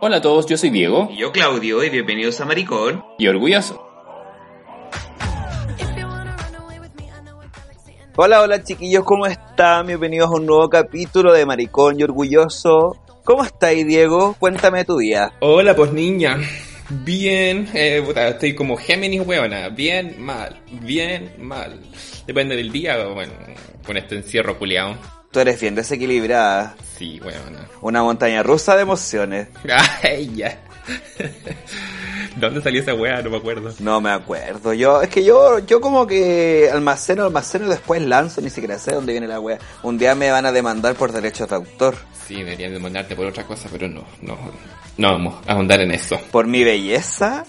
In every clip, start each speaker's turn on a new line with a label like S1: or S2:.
S1: Hola a todos, yo soy Diego
S2: Y yo Claudio y bienvenidos a Maricón.
S1: y orgulloso.
S3: Hola, hola chiquillos, ¿cómo están? Bienvenidos a un nuevo capítulo de Maricón y Orgulloso. ¿Cómo estáis, Diego? Cuéntame tu día.
S1: Hola, pues niña. Bien, eh, puta, estoy como Géminis, huevona. Bien, mal. Bien, mal. Depende del día, bueno, con este encierro culiao.
S3: Tú eres bien desequilibrada.
S1: Sí, huevona.
S3: Una montaña rusa de emociones.
S1: Ay, ya. ¿Dónde salió esa wea? No me acuerdo.
S3: No me acuerdo. Yo, es que yo, yo como que almaceno, almaceno y después lanzo, ni siquiera sé dónde viene la wea. Un día me van a demandar por derechos de autor.
S1: Sí, deberían demandarte por otra cosa, pero no, no. No vamos a ahondar en eso.
S3: Por mi belleza.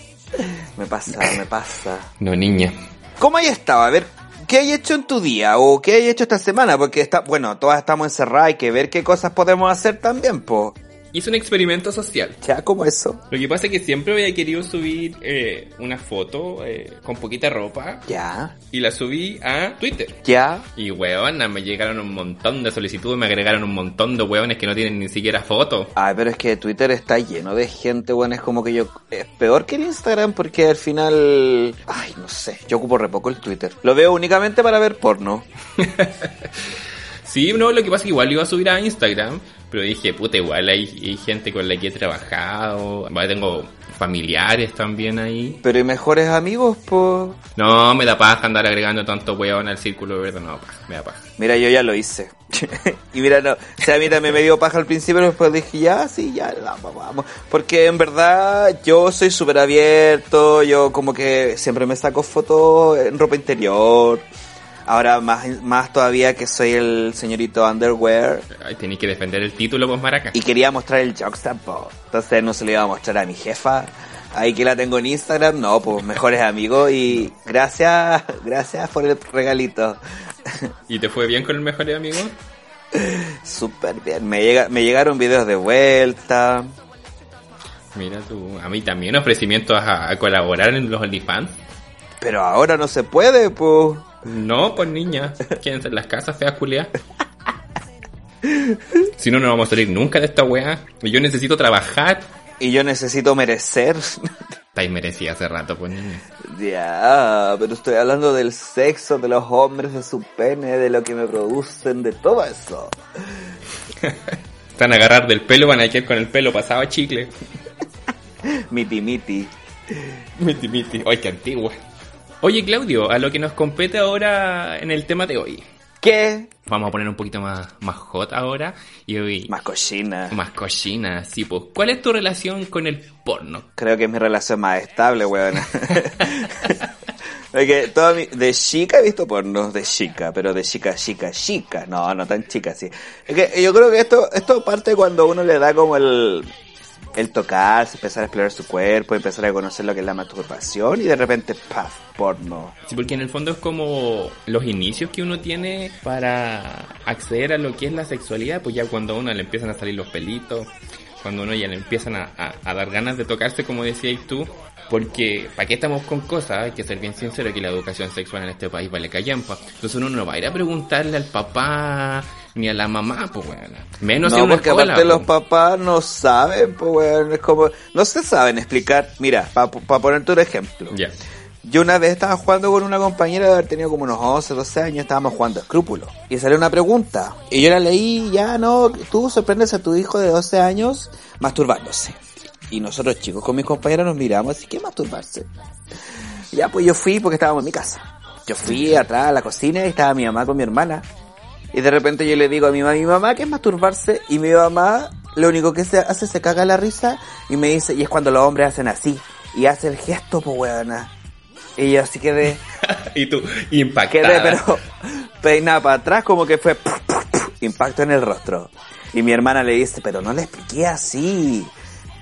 S3: Me pasa, me pasa.
S1: No, niña.
S3: ¿Cómo hay estado? A ver, ¿qué hay hecho en tu día? ¿O qué hay hecho esta semana? Porque está, bueno, todas estamos encerradas, hay que ver qué cosas podemos hacer también, po.
S1: Hice un experimento social.
S3: Ya, como eso.
S1: Lo que pasa es que siempre había querido subir eh, una foto eh, con poquita ropa
S3: Ya,
S1: y la subí a Twitter.
S3: ya.
S1: Y huevona, me llegaron un montón de solicitudes, me agregaron un montón de huevones que no tienen ni siquiera foto.
S3: Ay, pero es que Twitter está lleno de gente, bueno, es como que yo... Es peor que el Instagram porque al final... Ay, no sé, yo ocupo re poco el Twitter. Lo veo únicamente para ver porno.
S1: Sí, no, lo que pasa es que igual lo iba a subir a Instagram, pero dije, puta, igual hay, hay gente con la que he trabajado, vale, tengo familiares también ahí.
S3: Pero y mejores amigos, pues...
S1: No, me da paja andar agregando tanto huevón al círculo verde, no, paja, me da paja.
S3: Mira, yo ya lo hice. y mira, no, o sea, a mí también me dio paja al principio, pero después dije, ya, sí, ya, vamos, vamos. Porque en verdad yo soy súper abierto, yo como que siempre me saco fotos en ropa interior. Ahora más, más todavía que soy el señorito underwear.
S1: Ay, tenéis que defender el título, pues maraca.
S3: Y quería mostrar el juxtapó. Entonces no se lo iba a mostrar a mi jefa. Ahí que la tengo en Instagram, no, pues mejores amigos y gracias, gracias por el regalito.
S1: ¿Y te fue bien con el mejor amigo?
S3: Súper bien. Me, llega, me llegaron videos de vuelta.
S1: Mira tú, a mí también ofrecimientos a, a colaborar en los OnlyFans.
S3: Pero ahora no se puede, pues.
S1: No, pues niña, quédense en las casas, feas culias. Si no, no vamos a salir nunca de esta weá. Y yo necesito trabajar.
S3: Y yo necesito merecer.
S1: Estáis merecida hace rato, pues niña.
S3: ya, pero estoy hablando del sexo, de los hombres, de su pene, de lo que me producen, de todo eso.
S1: Están a agarrar del pelo, van a quedar con el pelo pasado a chicle.
S3: Miti miti.
S1: Miti, miti. Ay, qué antigua. Oye, Claudio, a lo que nos compete ahora en el tema de hoy.
S3: ¿Qué?
S1: Vamos a poner un poquito más, más hot ahora. Y hoy...
S3: Más cochina.
S1: Más cochina, sí, pues. ¿Cuál es tu relación con el porno?
S3: Creo que es mi relación más estable, weón. Porque toda mi, de chica he visto porno, de chica, pero de chica, chica, chica. No, no tan chica, sí. Es que yo creo que esto, esto parte cuando uno le da como el, el tocarse, empezar a explorar su cuerpo, empezar a conocer lo que es la masturbación y de repente, paf, porno.
S1: Sí, porque en el fondo es como los inicios que uno tiene para acceder a lo que es la sexualidad, pues ya cuando a uno le empiezan a salir los pelitos, cuando a uno ya le empiezan a, dar ganas de tocarse, como decías tú, porque ¿para qué estamos con cosas? Hay que ser bien sincero que la educación sexual en este país vale callampa. Entonces uno no va a ir a preguntarle al papá ni a la mamá, pues bueno. Menos en
S3: No, porque
S1: escuela,
S3: aparte los
S1: po.
S3: papás no saben, pues weón, es como, no se saben explicar. Mira, para ponerte un ejemplo.
S1: Ya.
S3: Yo una vez estaba jugando con una compañera de haber tenido como unos 11, 12 años, estábamos jugando a escrúpulo. Y salió una pregunta. Y yo la leí, ya no, tú sorprendes a tu hijo de 12 años masturbándose. Y nosotros chicos con mis compañeros nos miramos, así que masturbarse. Ya pues yo fui porque estábamos en mi casa. Yo fui atrás a la cocina y estaba mi mamá con mi hermana. Y de repente yo le digo a mi mamá, mi mamá, ¿qué es masturbarse? Y mi mamá lo único que se hace se caga la risa y me dice, y es cuando los hombres hacen así. Y hace el gesto, pues weona. Y yo así quedé,
S1: y tú, impactada.
S3: quedé pero peinada para atrás como que fue impacto en el rostro. Y mi hermana le dice, pero no le expliqué así.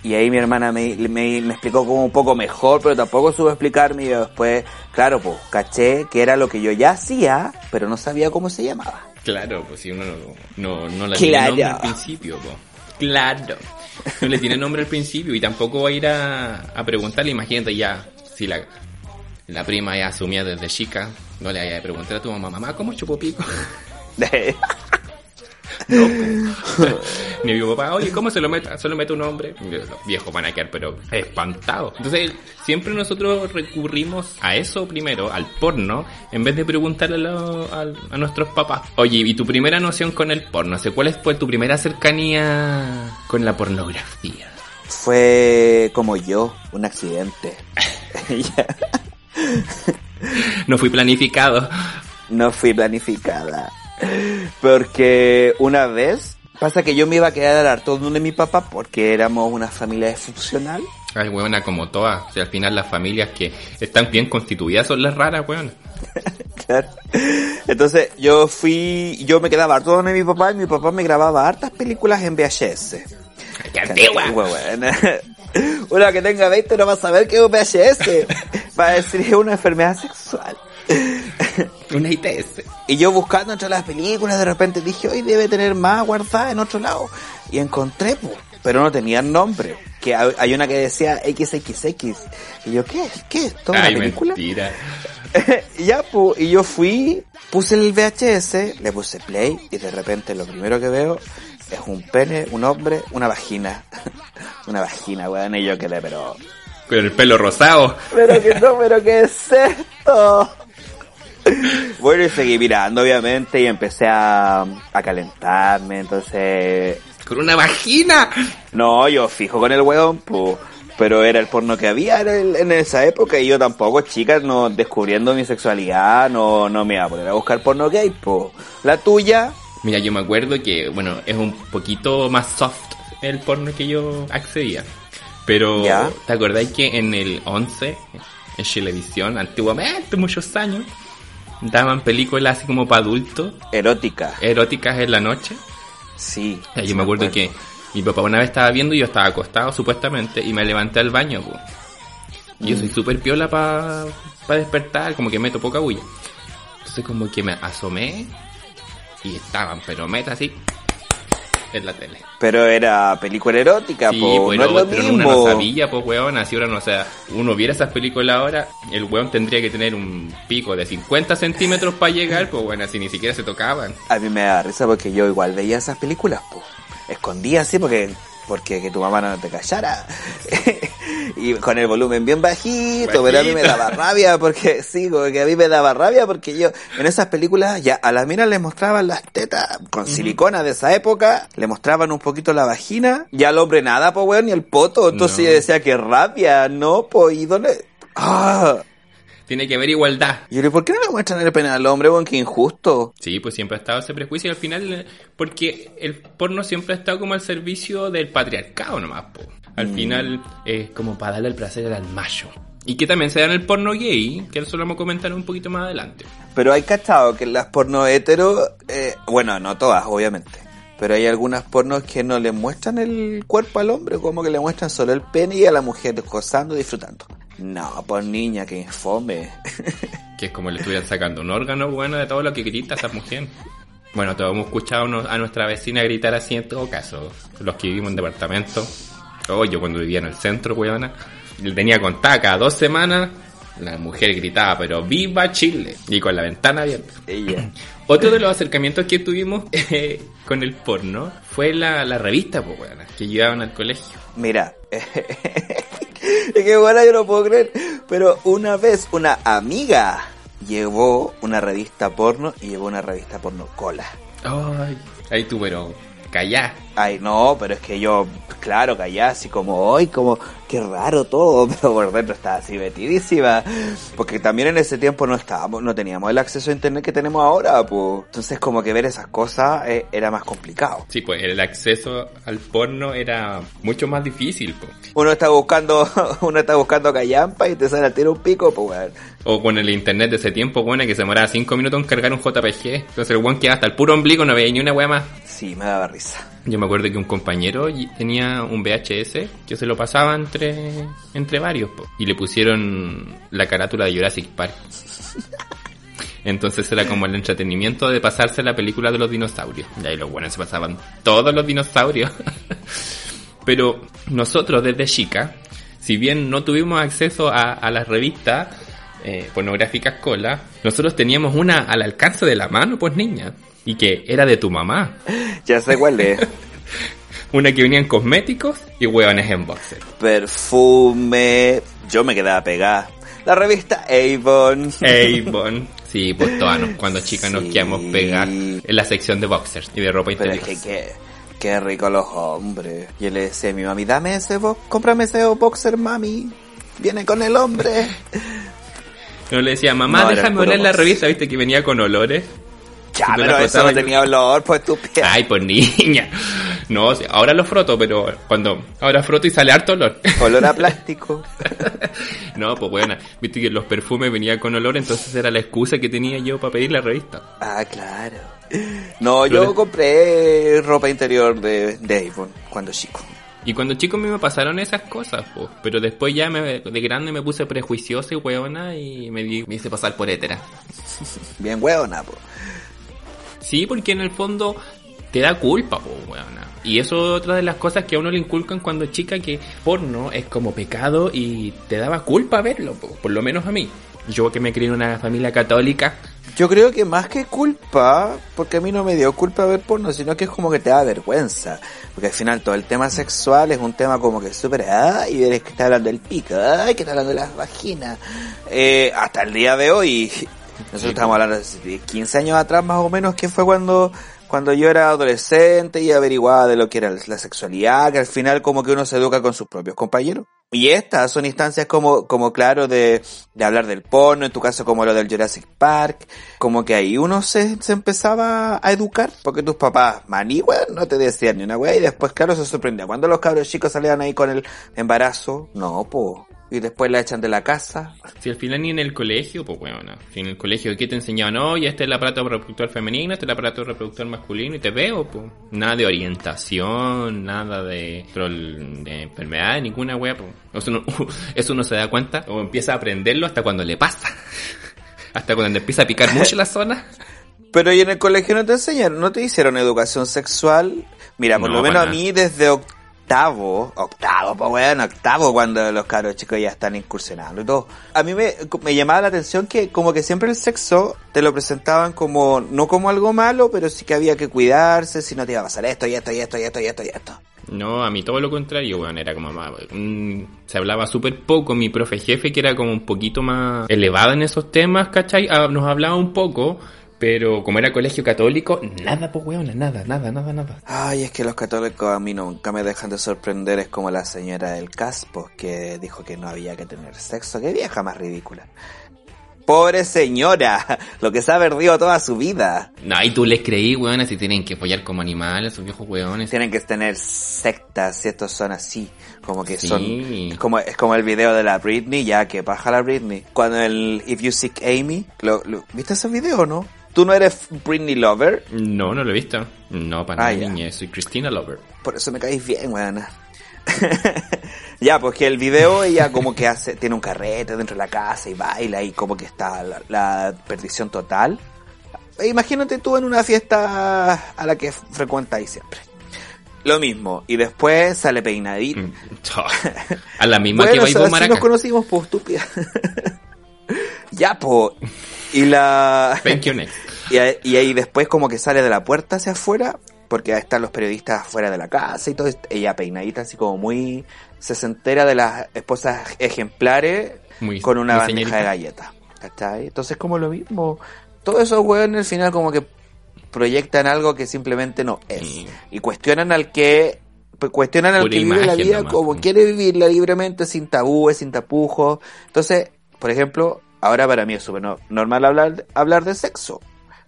S3: Y ahí mi hermana me, me, me explicó como un poco mejor, pero tampoco supo explicarme. Y yo después, claro, pues caché que era lo que yo ya hacía, pero no sabía cómo se llamaba.
S1: Claro, pues si uno no, no, no le
S3: Claro.
S1: tiene nombre al principio, po. Claro. No le tiene nombre al principio y tampoco va a ir a, a preguntarle, imagínate ya, si la, la prima ya asumía desde chica, no le vaya a preguntar a tu mamá, mamá, ¿cómo chupo pico? Ni mi papá, oye, ¿cómo se lo mete? Se lo mete un hombre. Los viejos van a quedar, pero espantados. Entonces, siempre nosotros recurrimos a eso primero, al porno, en vez de preguntarle a, lo- al- a nuestros papás. Oye, ¿y tu primera noción con el porno? Sea, ¿Cuál fue tu primera cercanía con la pornografía?
S3: Fue como yo, un accidente.
S1: No fui planificado.
S3: no fui planificada. Porque una vez, pasa que yo me iba a quedar al harto de mi papá porque éramos una familia disfuncional.
S1: Ay, weona, como todas. O sea, al final las familias que están bien constituidas son las raras, weón.
S3: Claro. Entonces yo fui, yo me quedaba harto donde mi papá y mi papá me grababa hartas películas en VHS.
S1: ¡Qué antigua!
S3: Una que tenga 20 no va a saber que es un VHS. Va a decir es una enfermedad sexual.
S1: Una ITS.
S3: Y yo buscando entre las películas, de repente dije, hoy debe tener más guardada en otro lado. Y encontré, po, pero no tenían nombre. Que hay una que decía XXX. Y yo, ¿qué? ¿Qué? es ¿Toda
S1: Ay,
S3: una película?
S1: mentira.
S3: Ya, pu, y yo fui, puse el VHS, le puse play, y de repente lo primero que veo es un pene, un hombre, una vagina. una vagina, weón, y yo quedé, pero...
S1: Con el pelo rosado.
S3: Pero que no, pero ¿qué es esto? Bueno, y seguí mirando, obviamente, y empecé a, a calentarme, entonces...
S1: Con una vagina.
S3: No, yo fijo con el weón, pues... Pero era el porno que había en, el- en esa época y yo tampoco, chicas, no descubriendo mi sexualidad, no, no me iba a poner a buscar porno gay, pues. La tuya,
S1: Mira, yo me acuerdo que, bueno, es un poquito más soft el porno que yo accedía. Pero,
S3: Ya.
S1: ¿te acordáis que en el 11, en Chilevisión, antiguamente, muchos años, daban películas así como para adultos,
S3: erótica.
S1: eróticas en la noche?
S3: Sí.
S1: Yo me acuerdo
S3: acuerdo.
S1: que mi papá una vez estaba viendo y yo estaba acostado supuestamente y me levanté al baño. Y Yo
S3: Mm.
S1: soy súper piola para despertar, como que meto poca bulla. Entonces como que me asomé y estaban, pero meta así en la tele.
S3: Pero era película erótica,
S1: Sí,
S3: po,
S1: pues
S3: no es lo
S1: pero uno
S3: mismo.
S1: no sabía, pues weón, así ahora no, o sea, uno viera esas películas ahora, el weón tendría que tener un pico de 50 centímetros para llegar, pues bueno, así ni siquiera se tocaban.
S3: A mí me da risa porque yo igual veía esas películas, po. Escondía así porque porque que tu mamá no te callara. y con el volumen bien bajito, pero a mí me daba rabia porque sí, porque a mí me daba rabia porque yo en esas películas ya a las minas les mostraban las tetas con silicona de esa época, le mostraban un poquito la vagina, y al hombre nada, po weón, ni el poto, entonces
S1: No.
S3: yo decía que rabia, no, po, y dónde ah,
S1: Tiene que haber igualdad.
S3: y ¿por qué no le muestran el pene al hombre, weón? Qué injusto.
S1: Sí, pues siempre ha estado ese prejuicio y al final, eh, porque el porno siempre ha estado como al servicio del patriarcado nomás, po. Al final es como para darle el placer al macho. Y que también se da en el porno gay, que eso lo vamos a comentar un poquito más adelante.
S3: Pero hay cachado que las porno hetero, eh, bueno, no todas, obviamente. Pero hay algunas pornos que no le muestran el cuerpo al hombre, como que le muestran solo el pene y a la mujer gozando, disfrutando. No, pues niña, que fome.
S1: Que es como le estuvieran sacando un órgano bueno de todo lo que grita esa mujer. Bueno, todos hemos escuchado a nuestra vecina gritar así en todo caso. Los que vivimos en departamento. O yo cuando vivía en el centro, weona. Le tenía contada cada dos semanas. La mujer gritaba, pero ¡Viva Chile! Y con la ventana abierta.
S3: Ella.
S1: Otro de los acercamientos que tuvimos eh, con el porno fue la, la revista, pues, weona, que llevaban al colegio.
S3: Mira, es que bueno, yo no puedo creer. Pero una vez una amiga llevó una revista porno y llevó una revista porno cola.
S1: Ay, ahí tú, pero callá.
S3: Ay, no, pero es que yo, claro, callé así como, hoy como, qué raro todo, pero por dentro estaba así metidísima. Porque también en ese tiempo no estábamos, no teníamos el acceso a internet que tenemos ahora, pues. Entonces como que ver esas cosas eh, era más complicado.
S1: Sí, pues el acceso al porno era mucho más difícil, pues.
S3: Uno está buscando, uno está buscando callampa y te sale a tiro un pico, pues weón.
S1: O con el internet de ese tiempo, bueno, que se demoraba 5 minutos en cargar un JPG. Entonces el weón quedaba hasta el puro ombligo, no veía ni una weá más.
S3: Sí, me daba risa.
S1: Yo me acuerdo que un compañero tenía un VHS que se lo pasaba entre, entre varios, y le pusieron la carátula de Jurassic Park. Entonces era como el entretenimiento de pasarse la película de los dinosaurios. Y ahí los buenos se pasaban todos los dinosaurios. Pero nosotros desde chica, si bien no tuvimos acceso a, a las revistas, eh, pornográficas cola, nosotros teníamos una al alcance de la mano, pues niña, y que era de tu mamá.
S3: Ya sé cuál es.
S1: Una que venía en cosméticos y hueones en boxer.
S3: Perfume. Yo me quedaba pegada. La revista Avon.
S1: Avon. Sí, pues todas nos- cuando chicas nos quedamos pegar en la sección de boxers y de ropa
S3: Pero
S1: interior.
S3: es que qué, qué rico los hombres. Yo le decía a mi mami, dame ese box, cómprame ese boxer, mami. Viene con el hombre.
S1: Yo le decía, mamá,
S3: No,
S1: déjame oler la revista, viste que venía con olores.
S3: Ya, pero eso no tenía olor, pues estúpida.
S1: Ay, pues niña. No, ahora lo froto, pero cuando ahora froto y sale harto olor.
S3: Olor a plástico.
S1: no, pues bueno, viste que los perfumes venían con olor, entonces era la excusa que tenía yo para pedir la revista.
S3: Ah, claro. No,
S1: Pero
S3: yo
S1: le-
S3: compré ropa interior de, de Avon cuando chico.
S1: Y cuando chico a mí me pasaron esas cosas. Pero después ya me, de grande me puse prejuiciosa y hueona y me, di- me hice pasar por hétera.
S3: Bien hueona, po.
S1: Sí, porque en el fondo te da culpa, hueona. Y eso es otra de las cosas que a uno le inculcan cuando chica, que porno es como pecado y te daba culpa verlo, po, por lo menos a mí. Yo que me crié en una familia católica,
S3: Yo creo que más que culpa, porque a mí no me dio culpa ver porno, sino que es como que te da vergüenza. Porque al final todo el tema sexual es un tema como que súper, ay, eres que está hablando del pico, ay, que está hablando de las vaginas. Eh, hasta el día de hoy, nosotros estamos hablando de 15 años atrás más o menos, que fue cuando, cuando yo era adolescente y averiguaba de lo que era la sexualidad, que al final como que uno se educa con sus propios compañeros. Y estas son instancias como, como claro de, de hablar del porno, en tu caso como lo del Jurassic Park, como que ahí uno se, se empezaba a educar, porque tus papás, maní, no te decían ni una weá, y después claro se sorprendía. Cuando los cabros chicos salían ahí con el embarazo, no, po, y después la echan de la casa.
S1: si al final ni en el colegio, pues bueno, si en el colegio, ¿qué te enseñaban? No, y este es el aparato reproductor femenino, este es el aparato reproductor masculino, y te veo, pues. Nada de orientación, nada de, control de enfermedad, ninguna wea, pues. Eso uno, eso uno se da cuenta, o empieza a aprenderlo hasta cuando le pasa. hasta cuando le empieza a picar mucho la zona.
S3: Pero y en el colegio no te enseñaron, no te hicieron educación sexual. Mira, por
S1: No,
S3: lo menos a mí desde octavo, octavo, pues bueno, octavo cuando los caros chicos ya están incursionando y todo. A mí me, llamaba la atención que como que siempre el sexo te lo presentaban como, no como algo malo, pero sí que había que cuidarse, si no te iba a pasar esto y esto y esto y esto y esto y esto.
S1: No, a mí todo lo contrario, weón, era como más, mm, se hablaba súper poco, mi profe jefe que era como un poquito más elevado en esos temas, ¿cachai? Ah, nos hablaba un poco, pero como era colegio católico, nada, pues weón, nada, nada, nada, nada.
S3: Ay, es que los católicos a mí nunca me dejan de sorprender, es como la señora del Caspo que dijo que no había que tener sexo, qué vieja más ridícula. Pobre señora, lo que se ha perdido toda su vida.
S1: No, y tú les creí, weón, si tienen que follar como animales, esos viejos weones.
S3: Tienen que tener sectas, y estos son así, como que
S1: Sí.
S3: son, es como, es como el video de la Britney, ya que baja la Britney. Cuando el If You Seek Amy, lo, lo- ¿viste ese video o no? ¿Tú no eres Britney Lover?
S1: No, no lo he visto. No, para
S3: Ah,
S1: nada,
S3: ya.
S1: niña, soy Christina Lover.
S3: Por eso me caís bien, weona. ya, pues que el video ella como que hace, tiene un carrete dentro de la casa y baila y como que está la, la perdición total. E Imagínate tú en una fiesta a la que frecuentáis siempre. Lo mismo, y después sale peinadito.
S1: Mm, A la misma
S3: Bueno,
S1: que va a
S3: nos conocimos, pues, estúpida. Ya, pues. Y la...
S1: Thank you next.
S3: Y, ahí- y ahí después como que sale de la puerta hacia afuera, porque ahí están los periodistas afuera de la casa y todo, ella peinadita así como muy sesentera de las esposas ejemplares
S1: Muy-
S3: con una
S1: muy
S3: bandeja
S1: señorita.
S3: de galletas. ¿Cachai? Entonces como lo mismo, todos esos hueones al final como que proyectan algo que simplemente no es.
S1: Sí.
S3: Y cuestionan al que pues, cuestionan al que vive la vida
S1: nomás,
S3: como quiere vivirla libremente, sin tabúes, sin tapujos. Entonces, por ejemplo, ahora para mí es súper no- normal hablar, hablar de sexo,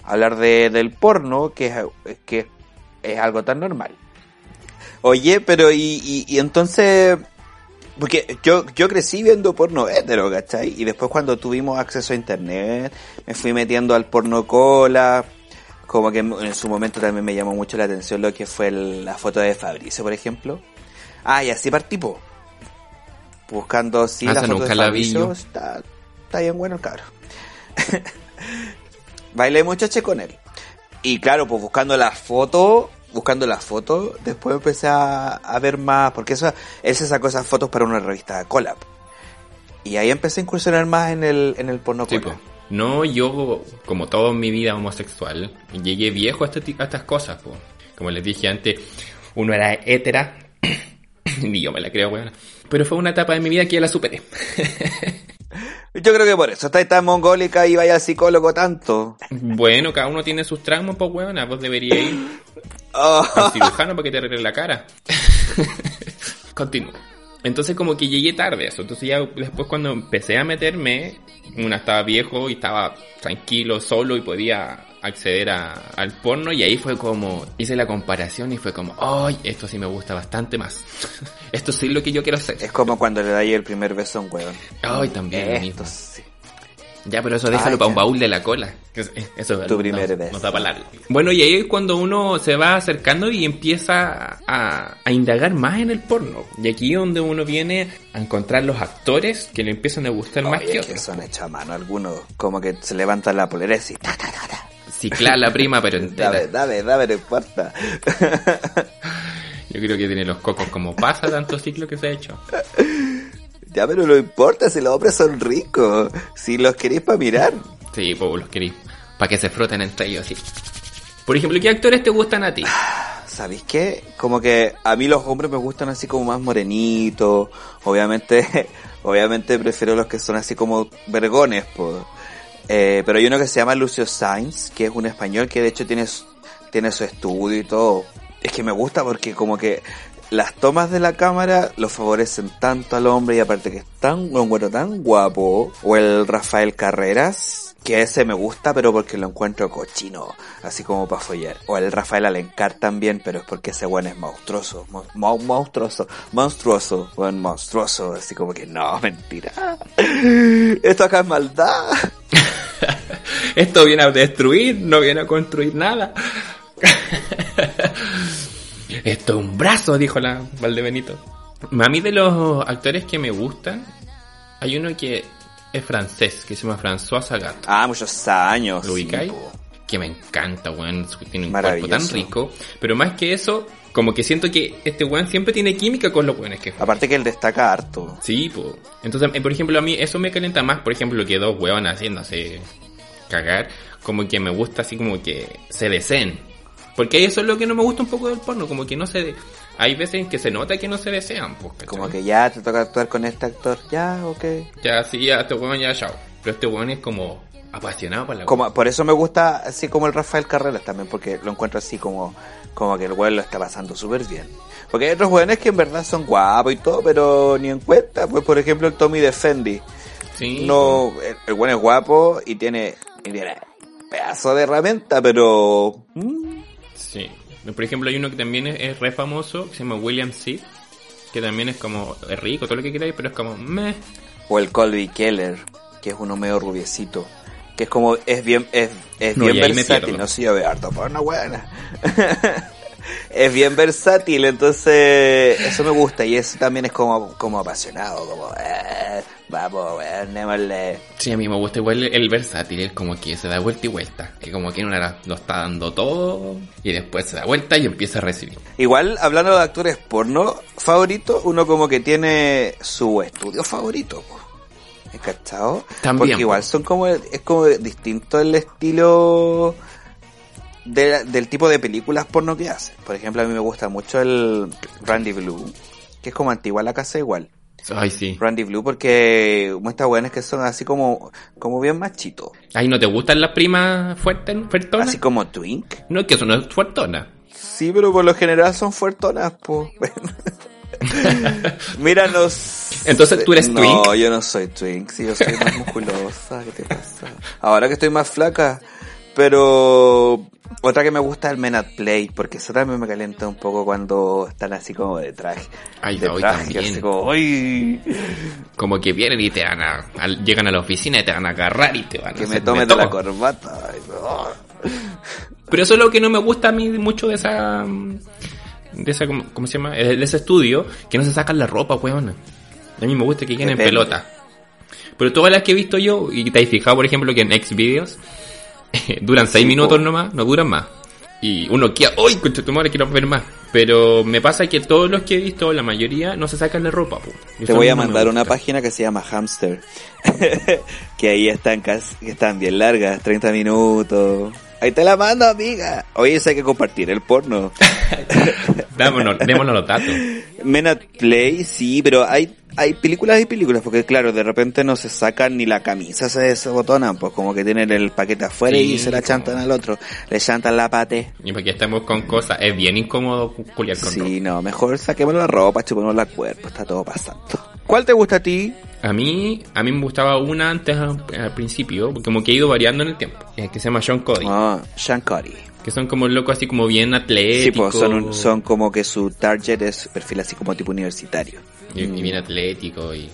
S3: hablar de, del porno, que es, que es algo tan normal. Oye, pero y, y, y entonces, porque yo, yo crecí viendo porno hetero, ¿cachai? Y después cuando tuvimos acceso a internet, me fui metiendo al porno cola, como que en su momento también me llamó mucho la atención lo que fue el- la foto de Fabricio, por ejemplo. Ah, y así partí, po. Buscando, sí,
S1: Ah,
S3: la foto de Fabricio.
S1: yo.
S3: Está, bien bueno el cabro. Bailé muchache con él. Y claro, pues buscando la foto, buscando la foto, después empecé a, a ver más, porque eso, él se sacó esas fotos para una revista Collab. Y ahí empecé a incursionar más en el, en el porno
S1: Sí, po. No, yo, como toda mi vida homosexual, llegué viejo a, este a estas cosas, po. Como les dije antes, uno era hétera, ni yo me la creo, weón. Pero fue una etapa de mi vida que ya la superé.
S3: Yo creo que por eso estáis tan mongólica y vaya al psicólogo tanto.
S1: bueno, cada uno tiene sus traumas, pues, weón. Vos deberías ir
S3: Oh,
S1: al cirujano para que te arregle la cara. Continúo. Entonces como que llegué tarde a eso. Entonces ya después cuando empecé a meterme, una estaba viejo y estaba tranquilo, solo y podía acceder a- al porno y ahí fue como, hice la comparación y fue como, ay, esto sí me gusta bastante más. esto sí es lo que yo quiero hacer.
S3: es como cuando le dais el primer beso a un weón.
S1: Ay, también.
S3: Esto sí.
S1: Ya, pero eso déjalo
S3: Ah,
S1: para un baúl de la cola. Eso
S3: Tu
S1: no-
S3: primer
S1: no,
S3: beso.
S1: no da para largo. Bueno, y ahí es cuando uno se va acercando y empieza a, a indagar más en el porno. Y aquí es donde uno viene a encontrar los actores que le empiezan a gustar más que
S3: que
S1: otros.
S3: son hechos a mano algunos. Como que se levantan la polera y ta, ta, ta.
S1: Ciclar la prima, pero entera.
S3: Dame, dame, dame, no importa.
S1: Yo creo que tiene los cocos como pasa tanto ciclo que se ha hecho.
S3: ya, pero no importa si los hombres son ricos. Si los queréis para mirar.
S1: Sí, pues los queréis. Para que se froten entre ellos así. Por ejemplo, ¿qué actores te gustan a ti?
S3: ¿Sabéis qué? Como que a mí los hombres me gustan así como más morenitos. Obviamente, obviamente prefiero los que son así como vergones, pues. Eh, pero hay uno que se llama Lucio Sainz, que es un español que de hecho tiene, tiene su estudio y todo. Es que me gusta porque como que las tomas de la cámara lo favorecen tanto al hombre y aparte que es tan, un güero tan guapo. O el Rafael Carreras, que ese me gusta pero porque lo encuentro cochino, así como para follar. O el Rafael Alencar también, pero es porque ese buen es monstruoso, mo- mo- monstruoso, monstruoso, buen monstruoso, así como que no, mentira. Esto acá es maldad.
S1: Esto viene a destruir, no viene a construir nada. Esto es un brazo, dijo la Valdebenito. A mí de los actores que me gustan, hay uno que es francés, que se llama François Sagat.
S3: Ah, muchos años.
S1: ¿Lo ubicáis?
S3: po.
S1: que me encanta, weón. Tiene un cuerpo tan rico. Pero más que eso, como que siento que este weón siempre tiene química con los weones que.
S3: Aparte que él destaca harto.
S1: Sí, pues. Entonces, eh, por ejemplo, a mí eso me calienta más, por ejemplo, que dos huevones haciéndose cagar. Como que me gusta así como que se deseen. Porque eso es lo que no me gusta un poco del porno, como que no se... de- Hay veces en que se nota que no se desean, pues.
S3: Como que ya te toca actuar con este actor. Ya, ok.
S1: Ya, sí, ya, este huevón ya, chao. Pero este huevón es como apasionado por la
S3: Como, por eso me gusta así como el Rafael Carreras también, porque lo encuentro así como, como que el weón lo está pasando súper bien. Porque hay otros weones que en verdad son guapos y todo, pero ni en cuenta. Pues por ejemplo el Tommy Defendi.
S1: Sí,
S3: No, el, el weón es guapo y tiene, y tiene pedazo de herramienta, pero... mm,
S1: Sí. Por ejemplo, hay uno que también es, es re famoso, que se llama William Seed, que también es como es rico, todo lo que queráis, pero es como meh.
S3: O el Colby Keller, que es uno medio rubiecito. Que es como, es bien, es, es
S1: No,
S3: bien versátil. No sé, yo veo harto porno, buena. es bien versátil, entonces eso me gusta. Y eso también es como, como apasionado, como, eh, vamos, weón, démosle.
S1: Sí, a mí me gusta igual el, el versátil, el como que se da vuelta y vuelta. Que como que una lo está dando todo y después se da vuelta y empieza a recibir.
S3: Igual, hablando de actores porno favoritos, uno como que tiene su estudio favorito, po. ¿Es cachado?
S1: También,
S3: Porque
S1: po.
S3: igual son como, es como distinto el estilo de- del tipo de películas porno que hacen. Por ejemplo, a mí me gusta mucho el Randy Blue, que es como antigua la casa igual.
S1: Ay, sí.
S3: Randy Blue porque muestras buenas que son así como, como bien machitos.
S1: Ay, ¿no te gustan las primas fuertes, fuertonas?
S3: Así como Twink.
S1: No, es que eso no es fuertona.
S3: Sí, pero por lo general son fuertonas, pues. Míranos.
S1: Entonces, ¿tú eres
S3: no,
S1: twink?
S3: No, yo no soy twink, sí, yo soy más musculosa, ¿qué te pasa? Ahora que estoy más flaca, pero otra que me gusta es el Men at Play, porque eso también me calienta un poco cuando están así como de traje.
S1: Ay,
S3: de
S1: hoy
S3: traje,
S1: también.
S3: así como, ¡ay!
S1: Como que vienen y te van a, llegan a la oficina y te van a agarrar y te van a
S3: Que me
S1: hacer
S3: tome
S1: de
S3: la corbata.
S1: Pero eso es lo que no me gusta a mí mucho de esa. De esa, ¿cómo, cómo se llama? Eh, De ese estudio, que no se sacan la ropa, weón. A mí me gusta que queden en pelota. Pero todas las que he visto yo, y te has fijado, por ejemplo, que en Xvideos duran 6
S3: Sí,
S1: minutos
S3: po.
S1: nomás, no duran más. Y uno queda, ¡ay, concha tu madre, quiero ver más! Pero me pasa que todos los que he visto, la mayoría, no se sacan de ropa.
S3: Te voy a mandar una página que se llama Hamster. que ahí están, casi- que están bien largas, 30 minutos. Ahí te la mando, amiga. Oye, eso hay que compartir el porno.
S1: Dámonos, démonos los datos.
S3: Men at Play, sí, pero hay, hay películas y películas, porque claro, de repente no se sacan ni la camisa, se, se botonan, pues como que tienen el paquete afuera
S1: Sí,
S3: y se la
S1: como-
S3: chantan al otro, le chantan la pate.
S1: Y porque estamos con cosas, es bien incómodo culiar con ropa.
S3: Sí, no, mejor saquemos la ropa, chupemos la cuerpo, está todo pasando. ¿Cuál te gusta a ti?
S1: A mí, a mí me gustaba una antes al, principio, como que ha ido variando en el tiempo, eh, que se llama Sean Cody,
S3: Ah, Sean Cody.
S1: Que son como locos así como bien
S3: Sí,
S1: atléticos.
S3: pues son, un- son como que su target es perfil así como tipo universitario.
S1: y, y bien atlético y,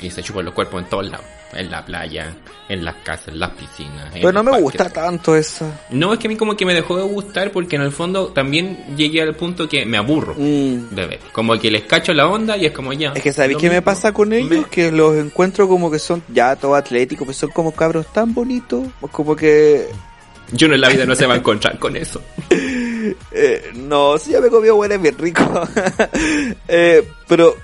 S1: y se chupan los cuerpos en todos lados, en la playa, en las casas, en las piscinas.
S3: Pero no me
S1: parques.
S3: gusta tanto eso.
S1: No, es que a mí como que me dejó de gustar porque en el fondo también llegué al punto que me aburro
S3: Mm.
S1: de ver. Como que les cacho la onda y es como ya.
S3: Es que ¿sabéis qué me pasa con ellos?
S1: Me-
S3: Que los encuentro como que son ya todo atléticos, pues son como cabros tan bonitos, como que...
S1: Yo no en la vida no se va a encontrar con eso.
S3: eh, no, si ya me comió hueles bien rico. eh, pero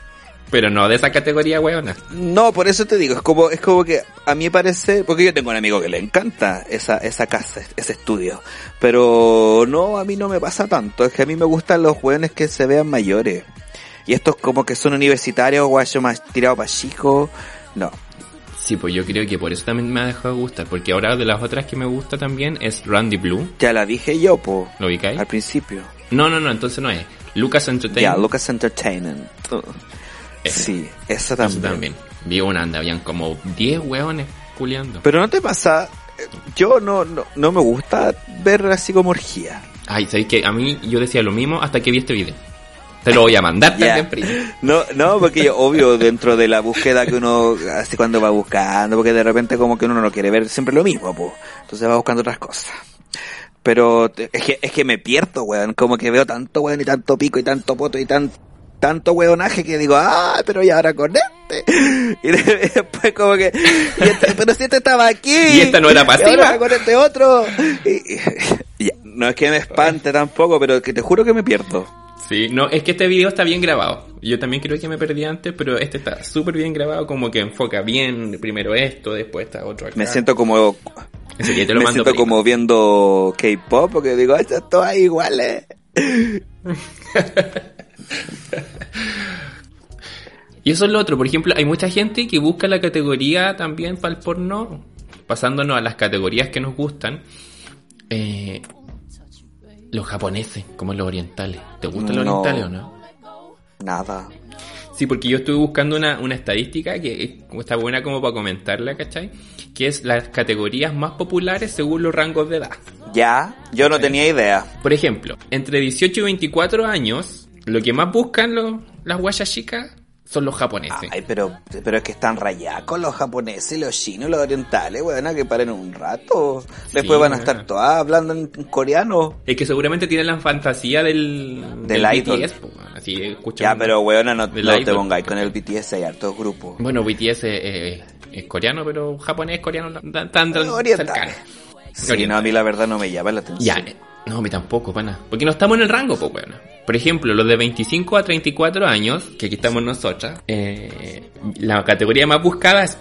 S1: Pero no de esa categoría, weona.
S3: no, por eso te digo, es como, es como que a mí parece, porque yo tengo un amigo que le encanta esa, esa casa, ese estudio, pero no, a mí no me pasa tanto, es que a mí me gustan los jóvenes que se vean mayores. Y estos como que son universitarios, guayo más tirado para chicos, no.
S1: Sí, pues yo creo que por eso también me ha dejado de gustar. Porque ahora de las otras que me gusta también es Randy Blue.
S3: Ya la dije yo, po,
S1: ¿Lo ubicáis?
S3: al principio.
S1: No, no, no, entonces no es. Lucas Entertainment.
S3: Ya, Lucas Entertainment. Uh. Sí, esa
S1: Eso
S3: también.
S1: también. Vi una anda, habían como 10 hueones culiando.
S3: Pero no te pasa, yo no, no, no me gusta ver así como orgía.
S1: Ay, ¿sabéis que A mí yo decía lo mismo hasta que vi este video. Te lo voy a mandar
S3: Ya.
S1: también.
S3: No, no, porque yo, obvio, dentro de la búsqueda que uno, así cuando va buscando, porque de repente como que uno no quiere ver siempre lo mismo, pues. Entonces va buscando otras cosas. Pero es que, es que me pierdo, weón. Como que veo tanto weón y tanto pico y tanto poto y tan, tanto weonaje que digo, ah, pero y ahora con este. Y de- después como que, este- pero si este estaba aquí.
S1: Y esta no era pasiva.
S3: Y ahora con este otro. Y- y- ya, no es que me espante tampoco, pero que te juro que me pierdo.
S1: Sí, no, es que este video está bien grabado. Yo también creo que me perdí antes, pero este está súper bien grabado, como que enfoca bien primero esto, después está otro acá.
S3: Me siento como
S1: te lo
S3: me
S1: mando,
S3: siento como viendo K-pop porque digo, estas todas iguales.
S1: Y eso es lo otro, por ejemplo, hay mucha gente que busca la categoría también para el porno, pasándonos a las categorías que nos gustan. Eh, los japoneses, como los orientales. ¿Te gustan los orientales o no?
S3: Nada.
S1: Sí, porque yo estuve buscando una, una estadística que está buena como para comentarla, ¿cachai? Que es las categorías más populares según los rangos de edad.
S3: Ya, yo no tenía idea.
S1: Por ejemplo, entre 18 y 24 años, lo que más buscan los, las guayas chicas son los japoneses.
S3: Ay, pero, pero es que están rayacos los japoneses, los chinos, los orientales, weón, que paren un rato. Después
S1: Sí,
S3: van a estar todas hablando en coreano.
S1: Es que seguramente tienen la fantasía del,
S3: Del idol.
S1: BTS, bueno, así
S3: Ya, pero weona, no,
S1: del
S3: no te pongáis con el BTS, hay hartos grupos.
S1: Bueno, BTS es, es- es coreano, pero japonés, coreano, tan, tan, tan cercano.
S3: Sí, no, a mí la verdad no me llama la atención.
S1: Ya, eh, no, mí tampoco, pana. Porque no estamos en el rango, pues, bueno. Por ejemplo, los de 25 a 34 años, que aquí estamos nosotras, eh, la categoría más buscada es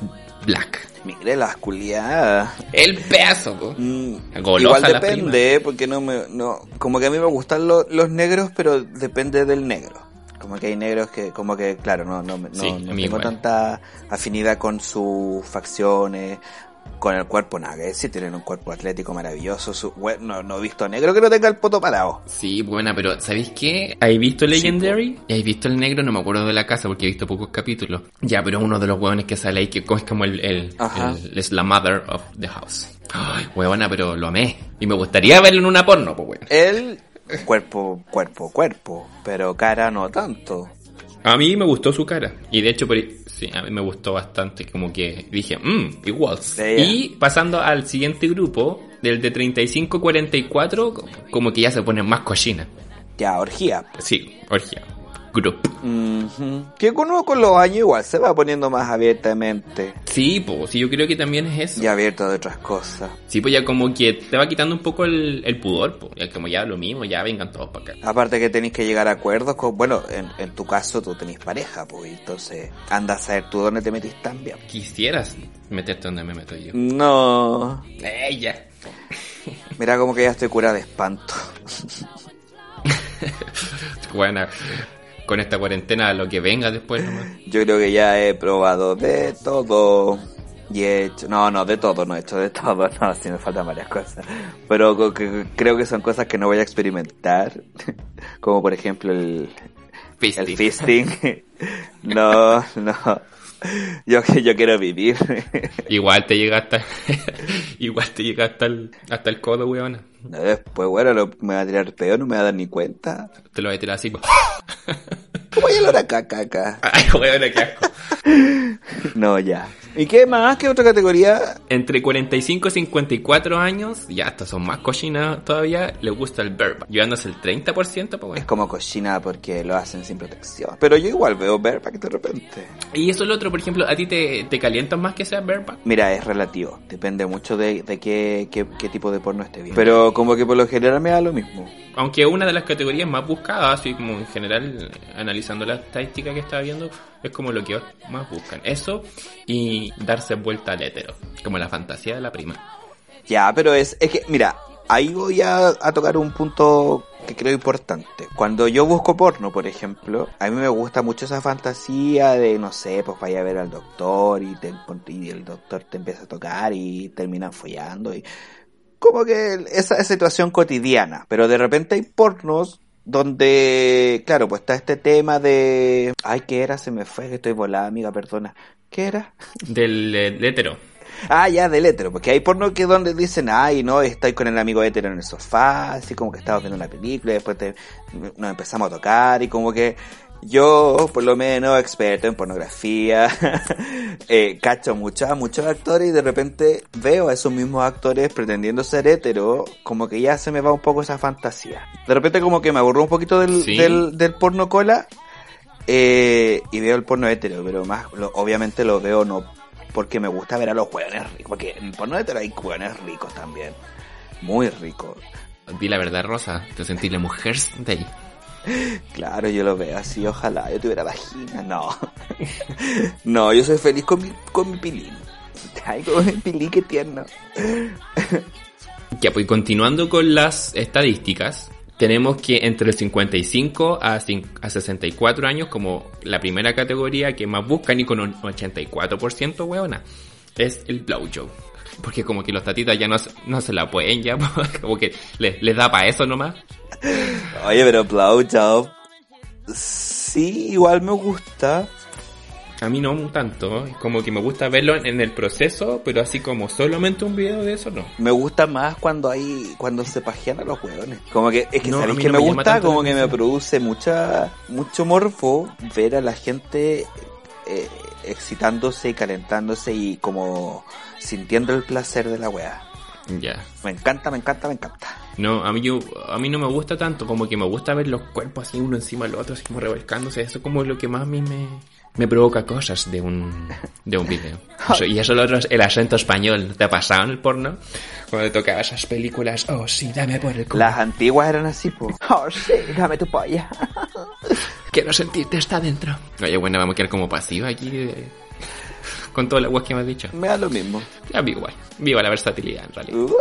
S1: Black.
S3: Mire las culiadas.
S1: El pedazo, pues.
S3: Mm, igual depende, porque no me, no, como que a mí me gustan lo- los negros, pero depende del negro. Como que hay negros que, como que, claro, no, no, me- no,
S1: Sí,
S3: tengo
S1: igual.
S3: tanta afinidad con sus facciones, con el cuerpo, nada que decir, tienen un cuerpo atlético maravilloso, su, we- no, no he visto negro que no tenga el poto parado.
S1: Sí, buena, pero ¿sabéis qué? ¿Habéis visto Legendary? ¿Y ¿Habéis visto el negro? No me acuerdo de la casa porque he visto pocos capítulos. Ya, pero uno de los hueones que sale ahí que es como el, el- es la mother of the house. Ay, huevona, pero lo amé. Y me gustaría verlo en una porno, pues weón.
S3: Él, cuerpo, cuerpo, cuerpo, pero cara no tanto.
S1: A mí me gustó su cara. Y de hecho, por- sí, a mí me gustó bastante. Como que dije, mmm, igual.
S3: Yeah.
S1: Y pasando al siguiente grupo, del de 35-44, como que ya se pone más cochina.
S3: Ya, orgía.
S1: Sí, orgia. Group.
S3: Que uno con los años igual se va poniendo más abiertamente
S1: Sí, pues, sí, yo creo que también es eso.
S3: y abierto de otras cosas.
S1: Sí, pues ya como que te va quitando un poco el, el pudor, pues. Ya como ya lo mismo, ya vengan todos para acá.
S3: Aparte que tenéis que llegar a acuerdos con, bueno, en, en tu caso tú tenés pareja, pues, entonces anda a saber tú dónde te metís también.
S1: Quisieras meterte donde me meto yo.
S3: No,
S1: ¡Eh, ya!
S3: mira como que ya estoy curada de espanto.
S1: Bueno, con esta cuarentena lo que venga después nomás.
S3: Yo creo que ya he probado de todo. Y he hecho, no, no, de todo, no he hecho de todo, no, sí me faltan varias cosas. Pero creo que son cosas que no voy a experimentar. Como por ejemplo el,
S1: Fisting.
S3: el fisting. No, no. Yo, yo quiero vivir.
S1: Igual te llega hasta... Igual te llega hasta el, hasta el codo, weona.
S3: Después, bueno, lo- me va a tirar peor, no me va a dar ni cuenta.
S1: Te lo voy a tirar así. pues.
S3: ¿Cómo hay olor a caca acá?
S1: Ay, weona, qué asco.
S3: No, ya. ¿Y qué más? ¿Qué otra categoría?
S1: Entre 45 y 54 años, ya estos son más cochinas todavía, le gusta el bareback. Llevándose el 30%, pues
S3: Es
S1: bueno.
S3: como cochina porque lo hacen sin protección. Pero yo igual veo bareback de repente.
S1: Y eso es lo otro, por ejemplo, ¿a ti te, te calientan más que sea bareback?
S3: Mira, es relativo. Depende mucho de, de qué, qué, qué tipo de porno esté bien. Pero como que por lo general me da lo mismo.
S1: Aunque una de las categorías más buscadas, así como en general, analizando la estadística que estaba viendo, es como lo que más buscan. Eso y darse vuelta al hétero, como la fantasía de la prima.
S3: Ya, pero es, es que, mira, ahí voy a, a tocar un punto que creo importante. Cuando yo busco porno, por ejemplo, a mí me gusta mucho esa fantasía de, no sé, pues vaya a ver al doctor y, te, y el doctor te empieza a tocar y terminan follando y como que esa, situación cotidiana. Pero de repente hay pornos donde, claro, pues está este tema de, ay, ¿qué era? Se me fue, que estoy volada, amiga, perdona. ¿Qué era?
S1: Del, eh, hétero.
S3: Ah, ya, del hétero, porque hay porno que donde dicen, ay, no, estoy con el amigo hétero en el sofá, así como que estamos viendo una película, y después te- nos empezamos a tocar, y como que yo, por lo menos, experto en pornografía, eh, cacho mucho a muchos actores y de repente veo a esos mismos actores pretendiendo ser hétero, como que ya se me va un poco esa fantasía. De repente como que me aburro un poquito del,
S1: Sí.
S3: del, del porno cola, eh, y veo el porno hétero, pero más, lo- obviamente lo veo no porque me gusta ver a los hueones ricos, porque en porno hétero hay hueones ricos también, muy ricos.
S1: Di la verdad, Rosa, te sentí la mujer de ahí.
S3: Claro, yo lo veo así, ojalá yo tuviera vagina, no. no, yo soy feliz con mi, con mi pilín. Ay, con mi pilín, qué tierno.
S1: Ya, pues continuando con las estadísticas, tenemos que entre el 55 a, a 64 años, como la primera categoría que más buscan y con un 84%, weona, es el blowjob. Porque como que los tatitas ya no, se- no se la pueden ya, como que les, les da para eso nomás.
S3: Oye, pero blowjob. Sí, igual me gusta.
S1: A mí no tanto, como que me gusta verlo en, el proceso, pero así como solamente un video de eso, no.
S3: Me gusta más cuando hay, cuando se pajean a los hueones. Como que, es que
S1: No,
S3: sabéis que
S1: no
S3: me gusta, como que me produce mucha, mucho morbo ver a la gente eh, excitándose y calentándose y como sintiendo el placer de la wea.
S1: Ya.
S3: Me encanta, me encanta, me encanta.
S1: No, a mí yo, a mí no me gusta tanto, como que me gusta ver los cuerpos así uno encima del otro, así como revolcándose, eso como lo que más a mí me, me provoca cosas de un, de un video. Eso- y eso lo otro es el acento español, ¿te ha pasado en el porno? Cuando tocaba esas películas, oh sí, dame por el culo,
S3: Las antiguas eran así, po. Oh, sí, dame tu polla.
S1: quiero sentirte está dentro. Oye, bueno, vamos a quedar como pasiva aquí de- con todas las guas que me has dicho.
S3: Me da lo mismo.
S1: Ya, viva igual, viva la versatilidad en realidad.
S3: Uh,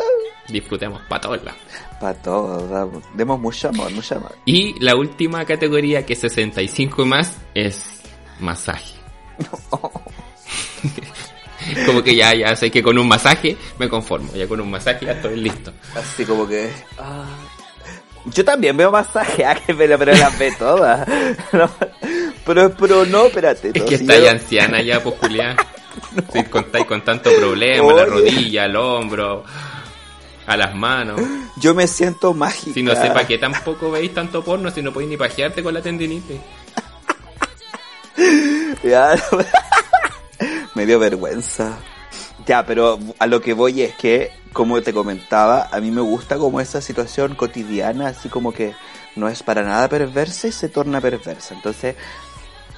S1: Disfrutemos para todos lados.
S3: para todo, damos- demos mucho amor, mucho amor.
S1: Y la última categoría, que es 65 y más, es masaje. Como que ya, ya sé que con un masaje me conformo. Ya con un masaje ya estoy listo.
S3: Así como que... ah. Yo también veo masaje, ah, que pero, pero las ve todas. No, pero, pero no, espérate.
S1: Es que
S3: si
S1: está
S3: yo-
S1: ya anciana ya, pues Julián. Si contáis con tanto problema, la rodilla, el hombro, a las manos.
S3: Yo me siento mágica.
S1: Si no sepa que tampoco veis tanto porno, si no podéis ni pajearte con la tendinitis.
S3: Ya, me dio vergüenza. Ya, pero a lo que voy es que, como te comentaba, a mí me gusta como esa situación cotidiana, así como que no es para nada perversa y se torna perversa. Entonces,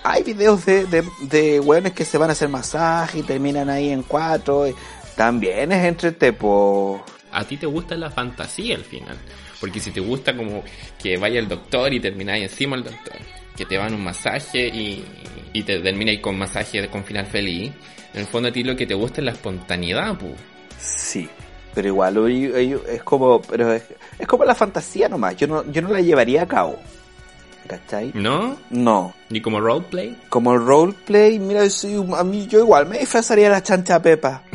S3: hay videos de, de, de weones que se van a hacer masaje y terminan ahí en cuatro. y también es entre tepo.
S1: A ti te gusta la fantasía al final. Porque si te gusta como que vaya el doctor y termináis encima el doctor, que te van un masaje y, y te termináis con masaje con final feliz, en el fondo a ti lo que te gusta es la espontaneidad, pu.
S3: Sí, pero igual es como, pero es, es como la fantasía nomás. Yo no, yo no la llevaría a cabo. ¿Cachai?
S1: ¿No?
S3: No.
S1: Ni como roleplay.
S3: Como roleplay, mira, sí, a mí yo igual me disfrazaría la chancha Pepa.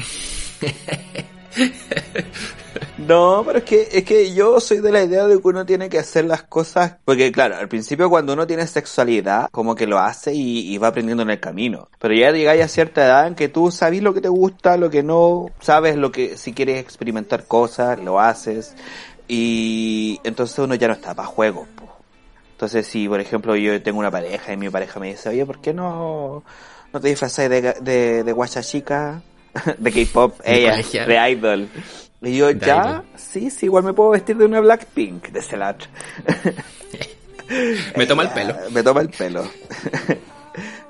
S3: No, pero es que, es que yo soy de la idea de que uno tiene que hacer las cosas, porque claro, al principio cuando uno tiene sexualidad, como que lo hace y, y va aprendiendo en el camino. Pero ya llegáis a cierta edad en que tú sabes lo que te gusta, lo que no, sabes lo que, si quieres experimentar cosas, lo haces, y entonces uno ya no está para juegos. Entonces si, por ejemplo, yo tengo una pareja y mi pareja me dice, oye, ¿por qué no, no te disfrazas de, de, de guacha chica? de K-pop, ella, de idol. Y yo,
S1: De
S3: ya,
S1: idol.
S3: sí, sí, igual me puedo vestir de una Blackpink, de Celat.
S1: Me toma el pelo.
S3: Me toma el pelo.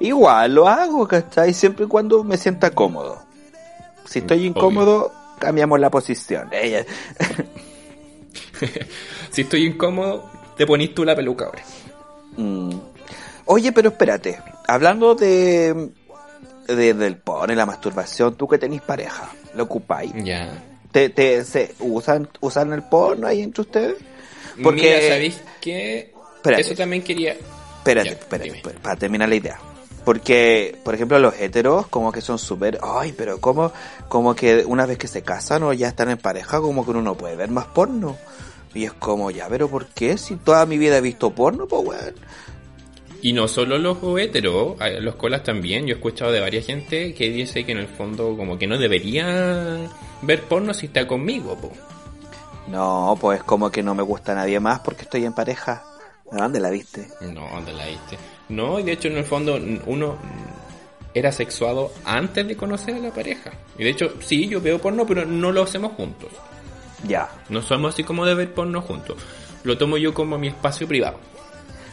S3: igual lo hago, ¿cachai? Siempre y cuando me sienta cómodo. Si estoy incómodo, cambiamos la posición. Ella,
S1: Si estoy incómodo, te ponís tú la peluca ahora.
S3: Mm. Oye, pero espérate, hablando de, de del porno y la masturbación, tú que tenés pareja, ¿lo ocupáis?
S1: Ya.
S3: ¿Te, te, se, usan, ¿Usan el porno ahí entre ustedes? Porque-.
S1: Mira, ¿sabéis qué?
S3: Espérate.
S1: Eso también quería...
S3: Espérate,
S1: Ya,
S3: espérate,
S1: dime.
S3: espérate, para terminar la idea. Porque, por ejemplo, los heteros como que son súper, ay, pero como, como que una vez que se casan o ya están en pareja, como que uno no puede ver más porno. Y es como, ya, pero ¿por qué? Si toda mi vida he visto porno, pues weón.
S1: Y no solo los heteros, los colas también. Yo he escuchado de varias gente que dice que en el fondo como que no debería ver porno si está conmigo, po.
S3: No, pues como que no me gusta nadie más porque estoy en pareja. ¿De dónde la viste?
S1: No, ¿dónde la viste? No, y de hecho en el fondo uno era sexuado antes de conocer a la pareja. Y de hecho, sí, yo veo porno, pero no lo hacemos juntos.
S3: Ya.
S1: No somos así como de ver porno juntos. Lo tomo yo como mi espacio privado.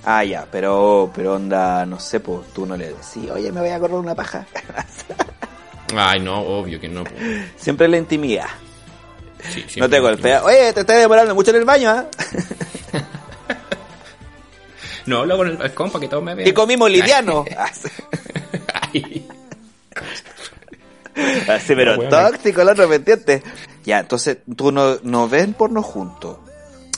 S3: Ah, ya, pero, pero onda, no sé, pues tú no le decís, oye, me voy a correr una paja.
S1: Ay, no, obvio que no.
S3: Siempre la intimidad.
S1: Sí,
S3: No te golpea. Oye, te estás demorando mucho en el baño, ¿ah?
S1: No, lo hago en el para que todos me vean.
S3: Y comimos liviano.
S1: Ay.
S3: Así, pero
S1: No,
S3: tóxico el otro, ¿me entiendes? Ya, entonces, tú no, no ven porno juntos.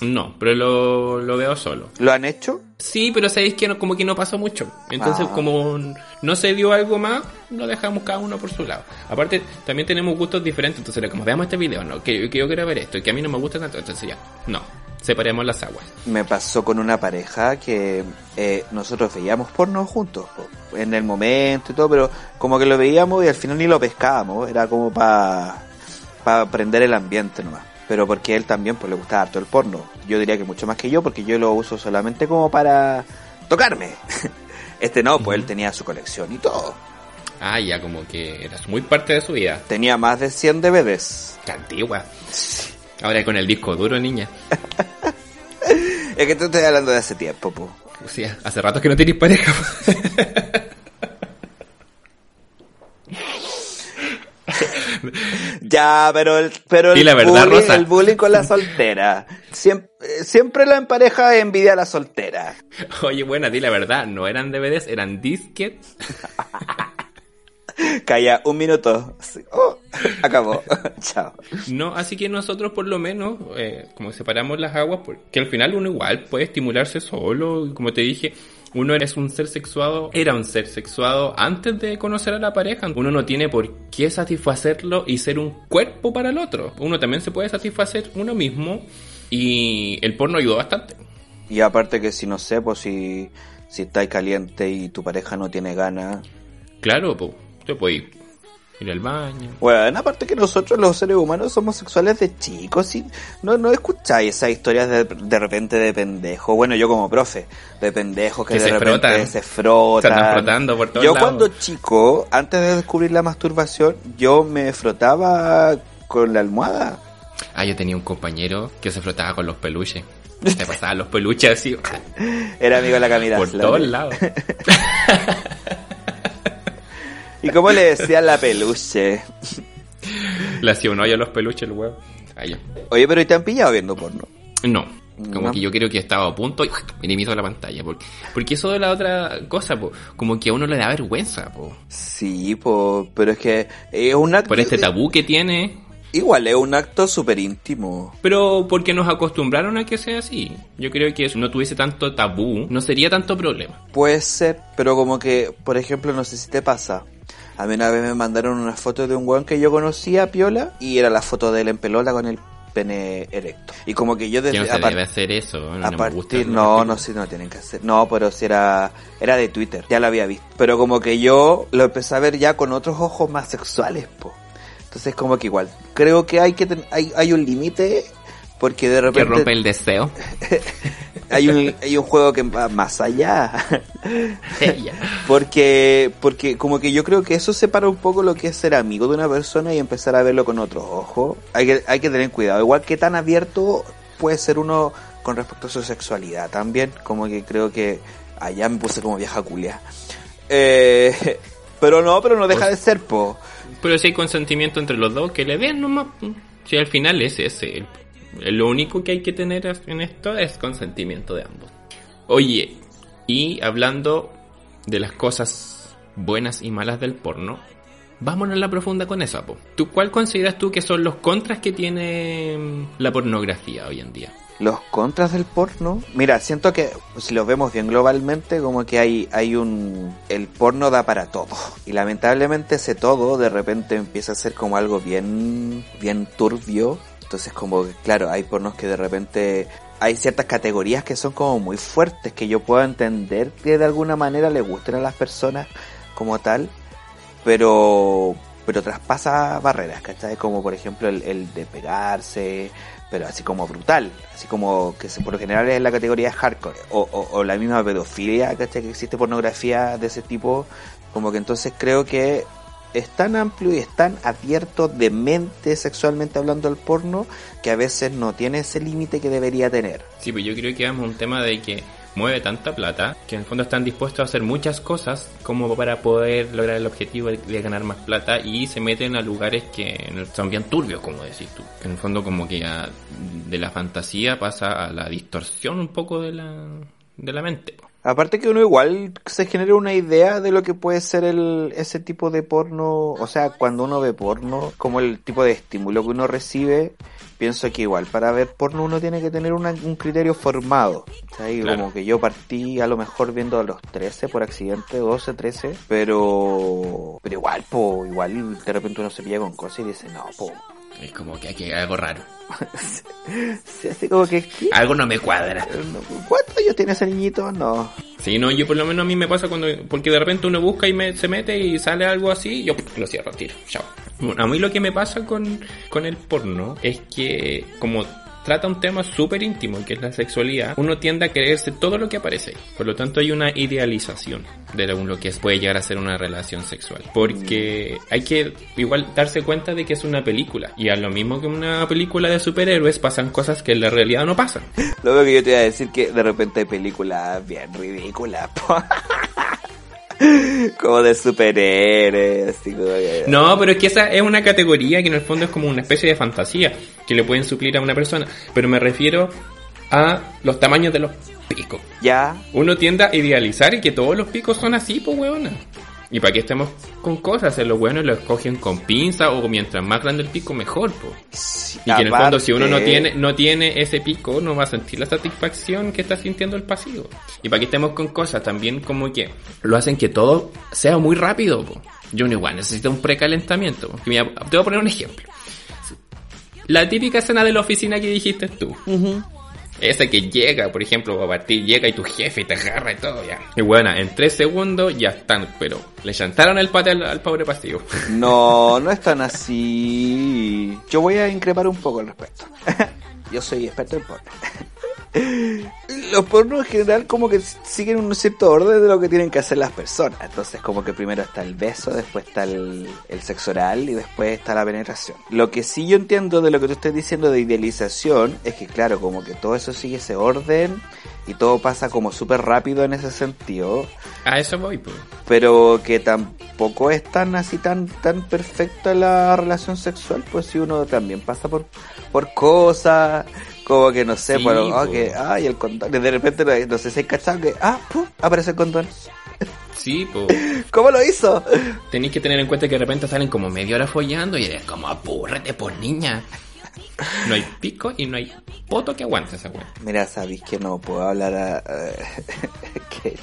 S1: No, pero lo, lo veo solo.
S3: ¿Lo han hecho?
S1: Sí, pero sabéis que no, como que no pasó mucho. Entonces,
S3: Ah.
S1: como no se dio algo más, lo dejamos cada uno por su lado. Aparte, también tenemos gustos diferentes. Entonces, como veamos este video, no, que, que yo quiero ver esto y que a mí no me gusta tanto. Entonces, ya, no, separemos las aguas.
S3: Me pasó con una pareja que eh, nosotros veíamos porno juntos, po, en el momento y todo, pero como que lo veíamos y al final ni lo pescábamos, era como para pa aprender el ambiente nomás. Pero porque él también pues le gustaba harto el porno. Yo diría que mucho más que yo, porque yo lo uso solamente como para tocarme. Este no, pues él tenía su colección y todo.
S1: Ah, ya, como que eras muy parte de su vida.
S3: Tenía más de 100 DVDs.
S1: Qué antigua. Ahora con el disco duro, niña.
S3: Es que te estoy hablando de hace tiempo, po.
S1: O sea, hace rato que no tenéis pareja.
S3: Ya, pero el, pero el,
S1: la verdad,
S3: bullying,
S1: Rosa.
S3: el bullying con la soltera. Siempre, siempre la empareja envidia a la soltera.
S1: Oye, buena, di la verdad, no eran DVDs, eran disquets.
S3: Calla, un minuto. Oh, acabó. Chao.
S1: No, así que nosotros por lo menos, eh, como separamos las aguas, porque al final uno igual puede estimularse solo, y como te dije, uno eres un ser sexuado, era un ser sexuado antes de conocer a la pareja. Uno no tiene por qué satisfacerlo y ser un cuerpo para el otro. Uno también se puede satisfacer uno mismo y el porno ayudó bastante.
S3: Y aparte que si no sé, pues si, si estáis caliente y tu pareja no tiene ganas.
S1: Claro, pues, te puedes ir al baño.
S3: Bueno, aparte que nosotros los seres humanos somos sexuales de chicos y no, no escucháis esas historias de, de repente de pendejos. Bueno, yo como profe, de pendejos que,
S1: Que
S3: de
S1: se
S3: repente
S1: frotan.
S3: se frotan.
S1: Se andan frotando por todos
S3: Yo
S1: lados.
S3: cuando chico, antes de descubrir la masturbación, yo me frotaba con la almohada.
S1: Ah, yo tenía un compañero que se frotaba con los peluches. Se pasaban los peluches así.
S3: Era amigo de la Camila.
S1: Por todos lados.
S3: ¿Y cómo le decían la peluche?
S1: Le hacía un hoyo a los peluches el huevo.
S3: Oye, pero ¿y te han pillado viendo porno?
S1: No. Como
S3: No.
S1: que yo creo que estaba a punto y minimizo la pantalla. Porque, porque eso de la otra cosa, po, como que a uno le da vergüenza, po.
S3: Sí, po, pero es que es un acto...
S1: Por este tabú que tiene.
S3: Igual, es un acto súper íntimo.
S1: Pero porque nos acostumbraron a que sea así. Yo creo que si no tuviese tanto tabú, no sería tanto problema.
S3: Puede ser, pero como que, por ejemplo, no sé si te pasa. A mí una vez me mandaron una foto de un weón que yo conocía, Piola, y era la foto de él en pelota con el pene erecto. Y como que yo
S1: Que
S3: desde...
S1: no se
S3: a
S1: debe hacer eso. No,
S3: a
S1: no gusta
S3: partir, no, no, sí, no tienen que hacer. No, pero si era, era de Twitter, ya lo había visto. Pero como que yo lo empecé a ver ya con otros ojos más sexuales, po. Entonces como que igual, creo que hay que ten- hay, hay un límite porque de
S1: Que
S3: repente
S1: rompe el deseo.
S3: hay un hay un juego que va más allá. Porque, porque como que yo creo que eso separa un poco lo que es ser amigo de una persona y empezar a verlo con otros ojos. Hay que, hay que tener cuidado. Igual que tan abierto puede ser uno con respecto a su sexualidad también. Como que creo que allá me puse como vieja culia. Eh, pero no, pero no deja de ser, po.
S1: Pero si hay consentimiento entre los dos, que le den nomás. Si al final es ese. Lo único que hay que tener en esto es consentimiento de ambos. Oye, y hablando de las cosas buenas y malas del porno, vámonos a la profunda con eso. ¿Tú cuál consideras tú que son los contras que tiene mm, la pornografía hoy en día?
S3: Los contras del porno. Mira, siento que si lo vemos bien globalmente, como que hay, hay un... El porno da para todo. Y lamentablemente ese todo de repente empieza a ser como algo bien, bien turbio. Entonces como que, claro, hay pornos que de repente... Hay ciertas categorías que son como muy fuertes, que yo puedo entender que de alguna manera le gusten a las personas como tal, pero pero traspasa barreras, ¿cachai? Como por ejemplo el, el de pegarse, pero así como brutal, así como que por lo general es la categoría de hardcore, o, o, o la misma pedofilia, ¿cachai? Que existe pornografía de ese tipo, como que entonces creo que es tan amplio y es tan abierto de mente sexualmente hablando el porno que a veces no tiene ese límite que debería tener.
S1: Sí, pues yo creo que es un tema de que mueve tanta plata que en el fondo están dispuestos a hacer muchas cosas como para poder lograr el objetivo de, ganar más plata y se meten a lugares que son bien turbios, como decís tú. En el fondo como que ya de la fantasía pasa a la distorsión un poco de la, de la mente.
S3: Aparte que uno igual se genera una idea de lo que puede ser el, ese tipo de porno, o sea, cuando uno ve porno, como el tipo de estímulo que uno recibe, pienso que igual para ver porno uno tiene que tener una- un criterio formado. ¿sabes?
S1: Claro.
S3: Como que yo partí a lo mejor viendo a los 13 por accidente, 12, 13, pero pero igual, po, igual de repente uno se pilla con cosas y dice, no, po.
S1: Es como que aquí hay algo raro.
S3: Sí, así como que, ¿qué?
S1: Algo no me cuadra.
S3: ¿cuántos años tiene ese niñito? No.
S1: Sí, no, yo por lo menos a mí me pasa cuando... Porque de repente uno busca y me, se mete y sale algo así, yo lo cierro, tiro, chao. Bueno, a mí lo que me pasa con, con el porno es que como trata un tema súper íntimo, que es la sexualidad, uno tiende a creerse todo lo que aparece. Por lo tanto hay una idealización de lo que puede llegar a ser una relación sexual. Porque hay que igual darse cuenta de que es una película. Y a lo mismo que una película de superhéroes pasan cosas que en la realidad no pasan.
S3: Lo que yo te iba a decir que de repente hay películas bien ridículas. como de superhéroes, así como que-
S1: No, pero es que esa es una categoría que en el fondo es como una especie de fantasía que le pueden suplir a una persona. Pero me refiero a los tamaños de los picos.
S3: Ya,
S1: Uno tiende a idealizar y que todos los picos son así, pues weona. Y para que estemos con cosas, los buenos lo escogen con pinza o mientras más grande el pico mejor,
S3: sí,
S1: Y que en el fondo si uno no tiene, no tiene ese pico, no va a sentir la satisfacción que está sintiendo el pasivo. Y para que estemos con cosas también como que lo hacen que todo sea muy rápido. Po. Yo no igual necesito un precalentamiento. po. Mira, te voy a poner un ejemplo. La típica escena de la oficina que dijiste tú. Esa que llega, por ejemplo, a partir, llega y tu jefe te agarra y todo, ya. Y bueno, en tres segundos ya están, pero le chantaron el pate al, al pobre pasivo.
S3: No, no es tan así. Yo voy a increpar un poco al respecto. Yo soy experto en porno. los pornos en general como que siguen un cierto orden de lo que tienen que hacer las personas. Entonces como que primero está el beso, después está el, el sexo oral y después está la penetración. Lo que sí yo entiendo de lo que tú estás diciendo de idealización es que claro, como que todo eso sigue ese orden y todo pasa como súper rápido en ese sentido.
S1: A eso voy, pues.
S3: Pero que tampoco es tan así tan tan perfecta la relación sexual, pues si uno también pasa por por cosas, como que no sé,
S1: Sí,
S3: pero, ah,
S1: po.
S3: que, ay, el condón, de repente, no sé si hay cachado que, ah, pum, aparece el condón.
S1: Sí, pues.
S3: ¿Cómo lo hizo?
S1: Tenéis que tener en cuenta que de repente salen como media hora follando y eres como apúrrate por niña. No hay pico y no hay poto que aguante esa weá.
S3: Mira, sabéis que no puedo hablar a, que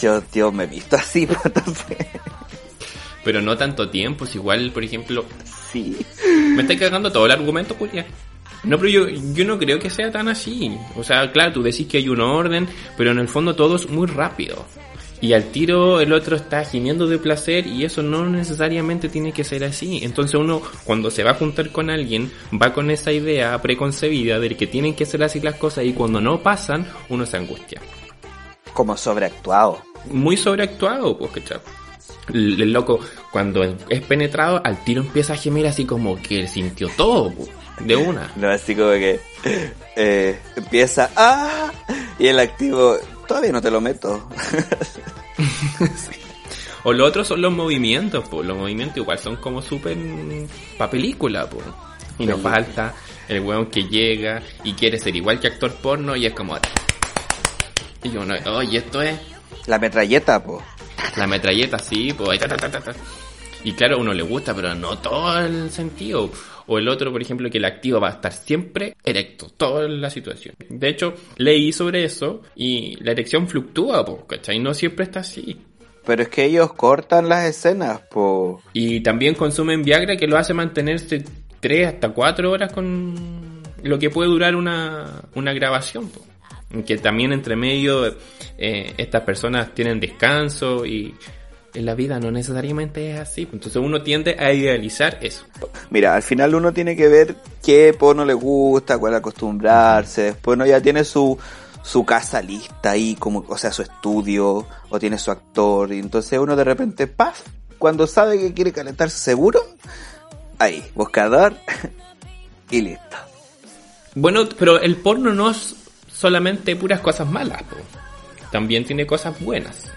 S3: yo, yo me he visto así, entonces,
S1: Pero no tanto tiempo, si igual, por ejemplo,
S3: sí.
S1: me está cagando todo el argumento, Julia. No, pero yo, yo no creo que sea tan así. O sea, claro, tú decís que hay un orden, pero en el fondo todo es muy rápido. Y al tiro el otro está gimiendo de placer y eso no necesariamente tiene que ser así. Entonces uno cuando se va a juntar con alguien va con esa idea preconcebida de que tienen que ser así las cosas y cuando no pasan uno se angustia.
S3: Como sobreactuado.
S1: Muy sobreactuado, pues, ¿cachai? El, el loco cuando es penetrado al tiro empieza a gemir así como que sintió todo, pues, de una.
S3: No, así como que eh, empieza, ah, y el activo, todavía no te lo meto.
S1: O lo otro son los movimientos, pues los movimientos igual son como súper pa' película, pues. Y nos falta el weón que llega y quiere ser igual que actor porno y es como... Y yo, no, oye, esto es
S3: La metralleta, po.
S1: la metralleta, sí, pues... Y claro, a uno le gusta, pero no todo el sentido. O el otro, por ejemplo, que el activo va a estar siempre erecto, toda la situación. De hecho, leí sobre eso y la erección fluctúa, pues, ¿cachai? No siempre está así.
S3: Pero es que ellos cortan las escenas, po.
S1: Y también consumen Viagra que lo hace mantenerse 3 hasta 4 horas con lo que puede durar una, una grabación. po. Que también entre medio eh, estas personas tienen descanso y en la vida no necesariamente es así. Entonces uno tiende a idealizar eso.
S3: Mira, al final uno tiene que ver qué porno le gusta, cuál acostumbrarse. Después uno ya tiene su, su casa lista ahí, como, o sea, su estudio, o tiene su actor. Y entonces uno de repente, ¡paf! Cuando sabe que quiere calentarse seguro, ahí, buscador, y listo.
S1: Bueno, pero el porno no es solamente puras cosas malas. También tiene cosas buenas.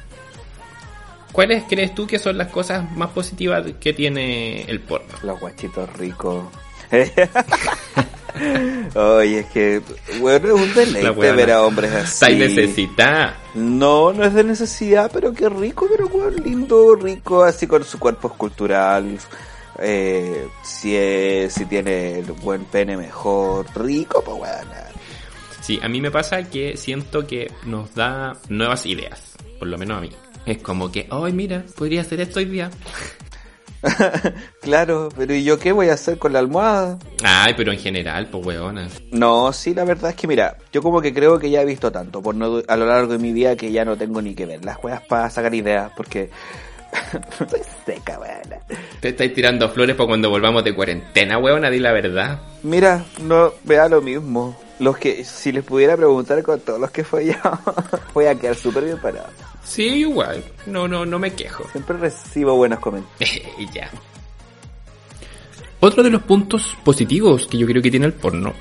S1: ¿Cuáles crees tú que son las cosas más positivas que tiene el porno?
S3: Los guachitos ricos. Oye, es que, bueno, es un deleite ver a hombres así.
S1: Está necesita.
S3: No, no es de necesidad, pero qué rico, pero weón, lindo, rico, así con su cuerpo escultural. Eh, si, es, si tiene el buen pene mejor, rico, pues weón.
S1: Sí, a mí me pasa que siento que nos da nuevas ideas, por lo menos a mí. Es como que, ay, mira, podría hacer esto hoy día.
S3: claro, pero ¿y yo qué voy a hacer con la almohada?
S1: Ay, pero en general, pues weona.
S3: No, sí, la verdad es que mira, yo como que creo que ya he visto tanto por no, a lo largo de mi vida que ya no tengo ni que ver las juegas para sacar ideas porque soy seca, weón.
S1: Te estáis tirando flores para cuando volvamos de cuarentena, weona, di la verdad.
S3: Mira, no vea lo mismo. Los que, si les pudiera preguntar con todos los que fue yo, voy a quedar súper bien parado.
S1: Sí, igual. No, no, no me quejo.
S3: Siempre recibo buenos comentarios.
S1: ya. Otro de los puntos positivos que yo creo que tiene el porno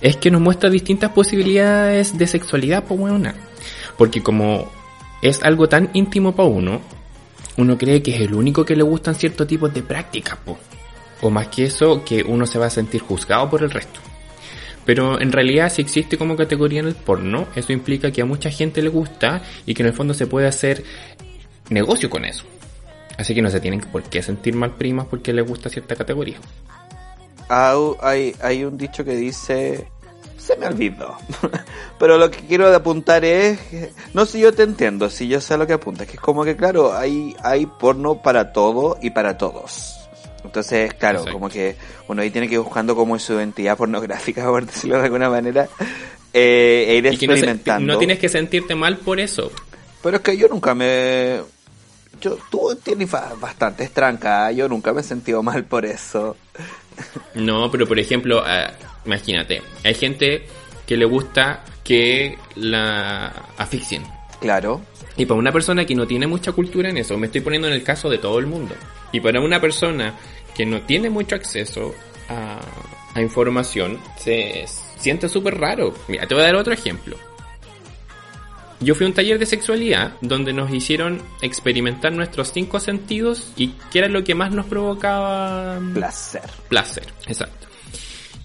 S1: es que nos muestra distintas posibilidades de sexualidad, pues weona. Porque como es algo tan íntimo para uno, uno cree que es el único que le gustan ciertos tipos de prácticas, po. O más que eso, que uno se va a sentir juzgado por el resto. Pero en realidad si existe como categoría en el porno, eso implica que a mucha gente le gusta y que en el fondo se puede hacer negocio con eso. Así que no se tienen por qué sentir mal primas porque les gusta cierta categoría.
S3: Hay, un dicho que dice... Se me olvidó. Pero lo que quiero apuntar es... No sé, yo te entiendo, si yo sé lo que apuntas. Que es como que, claro, hay, hay porno para todo y para todos. Entonces, claro,
S1: Exacto.
S3: como que uno ahí tiene que ir buscando como su identidad pornográfica, por decirlo de alguna manera. Eh, e ir
S1: Y que no, se-
S3: experimentando.
S1: no tienes que sentirte mal por eso.
S3: Pero es que yo nunca me... Yo, tú tienes ba- bastantes trancas, yo nunca me he sentido mal por eso.
S1: No, pero por ejemplo, ah, imagínate, hay gente que le gusta que la asfixien.
S3: Claro.
S1: Y para una persona que no tiene mucha cultura en eso, me estoy poniendo en el caso de todo el mundo. Y para una persona que no tiene mucho acceso a, a información, se siente súper raro. Mira, te voy a dar otro ejemplo. Yo fui a un taller de sexualidad donde nos hicieron experimentar nuestros cinco sentidos y qué era lo que más nos provocaba
S3: Placer.
S1: placer. Exacto.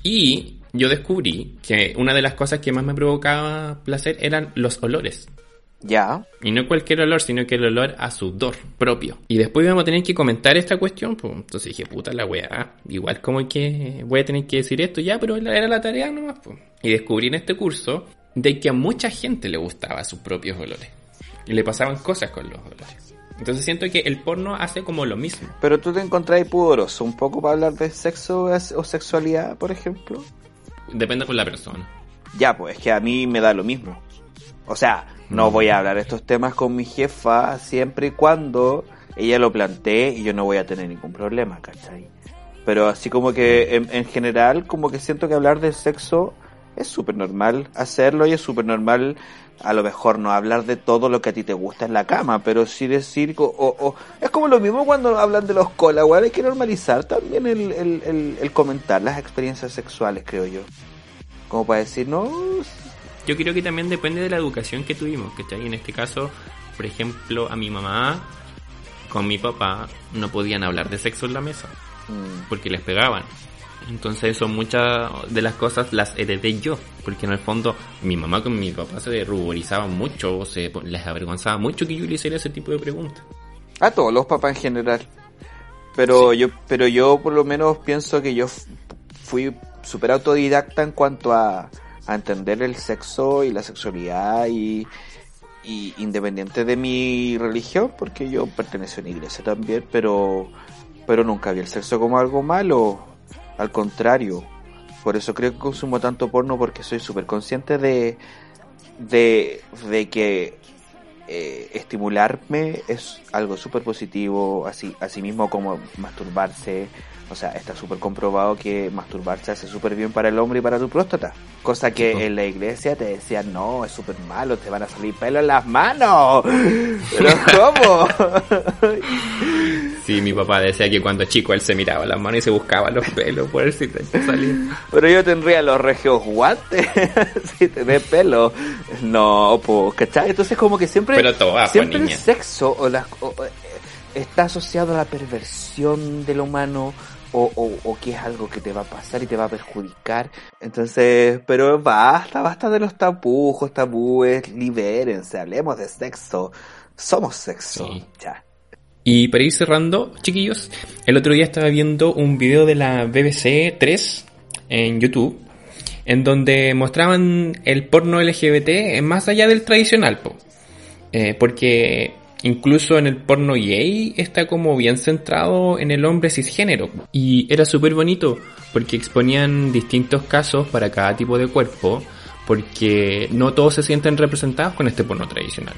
S1: Y yo descubrí que una de las cosas que más me provocaba placer eran los olores.
S3: Ya.
S1: Y no cualquier olor, sino que el olor a sudor propio. Y después íbamos a tener que comentar esta cuestión, pues entonces dije, puta la weá, igual como que voy a tener que decir esto ya, pero era la tarea nomás, pues. Y descubrí en este curso de que a mucha gente le gustaba sus propios olores. Y le pasaban cosas con los olores. Entonces siento que el porno hace como lo mismo.
S3: Pero tú te encontrás pudoroso un poco para hablar de sexo o sexualidad, por ejemplo.
S1: Depende con la persona.
S3: Ya, pues es que a mí me da lo mismo. O sea, no voy a hablar estos temas con mi jefa siempre y cuando ella lo plantee y yo no voy a tener ningún problema, ¿cachai? Pero así como que en, en general, como que siento que hablar de sexo es súper normal hacerlo y es súper normal a lo mejor no hablar de todo lo que a ti te gusta en la cama, pero sí decir, o, o- es como lo mismo cuando hablan de los cola, igual hay que normalizar también el, el, el, el comentar las experiencias sexuales, creo yo. Como para decir, no,
S1: Yo creo que también depende de la educación que tuvimos, ¿cachai? En este caso, por ejemplo, a mi mamá con mi papá no podían hablar de sexo en la mesa,
S3: mm,
S1: porque les pegaban. Entonces eso muchas de las cosas las heredé yo, porque en el fondo mi mamá con mi papá se ruborizaban mucho, o se les avergonzaba mucho que yo le hiciera ese tipo de preguntas.
S3: a todos los papás en general. Pero yo, pero yo por lo menos pienso que yo fui súper autodidacta en cuanto a, a entender el sexo y la sexualidad y, independiente de mi religión, porque yo pertenecí a una iglesia también, pero, pero nunca vi el sexo como algo malo, al contrario. Por eso creo que consumo tanto porno porque soy súper consciente de, de, de que eh, estimularme es algo súper positivo, así, así mismo como masturbarse. O sea, está súper comprobado que masturbarse hace súper bien para el hombre y para tu próstata. Cosa que en la iglesia te decían, no, es súper malo, te van a salir pelos en las manos. Pero ¿cómo?
S1: Sí, mi papá decía que cuando chico él se miraba las manos y se buscaba los pelos por ver si te salía.
S3: Pero yo tendría los regios guantes si te ve pelo. No, pues, ¿cachai? Entonces como que siempre...
S1: Pero
S3: siempre
S1: pues,
S3: el
S1: niña.
S3: sexo o las o- o, eh, está asociado a la perversión del humano o, o, o que es algo que te va a pasar y te va a perjudicar. Entonces, pero basta, basta de los tapujos, tabúes, libérense, hablemos de sexo. Somos sexo.
S1: Sí.
S3: Ya.
S1: Y para ir cerrando, chiquillos, el otro día estaba viendo un video de la BBC 3 en YouTube, en donde mostraban el porno LGBT más allá del tradicional, po. Eh, porque incluso en el porno gay está como bien centrado en el hombre cisgénero. Y era súper bonito, porque exponían distintos casos para cada tipo de cuerpo, porque no todos se sienten representados con este porno tradicional.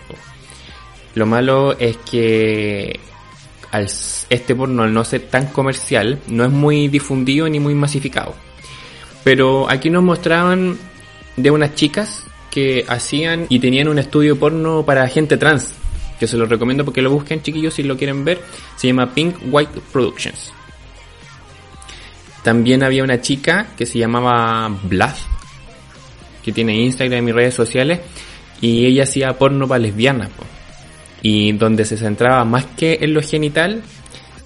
S1: Lo malo es que este porno al no ser tan comercial no es muy difundido ni muy masificado. Pero aquí nos mostraban de unas chicas que hacían y tenían un estudio porno para gente trans. Que se los recomiendo porque lo busquen chiquillos si lo quieren ver. Se llama Pink White Productions. También había una chica que se llamaba Blath, que tiene Instagram y redes sociales, y ella hacía porno para lesbianas, y donde se centraba más que en lo genital,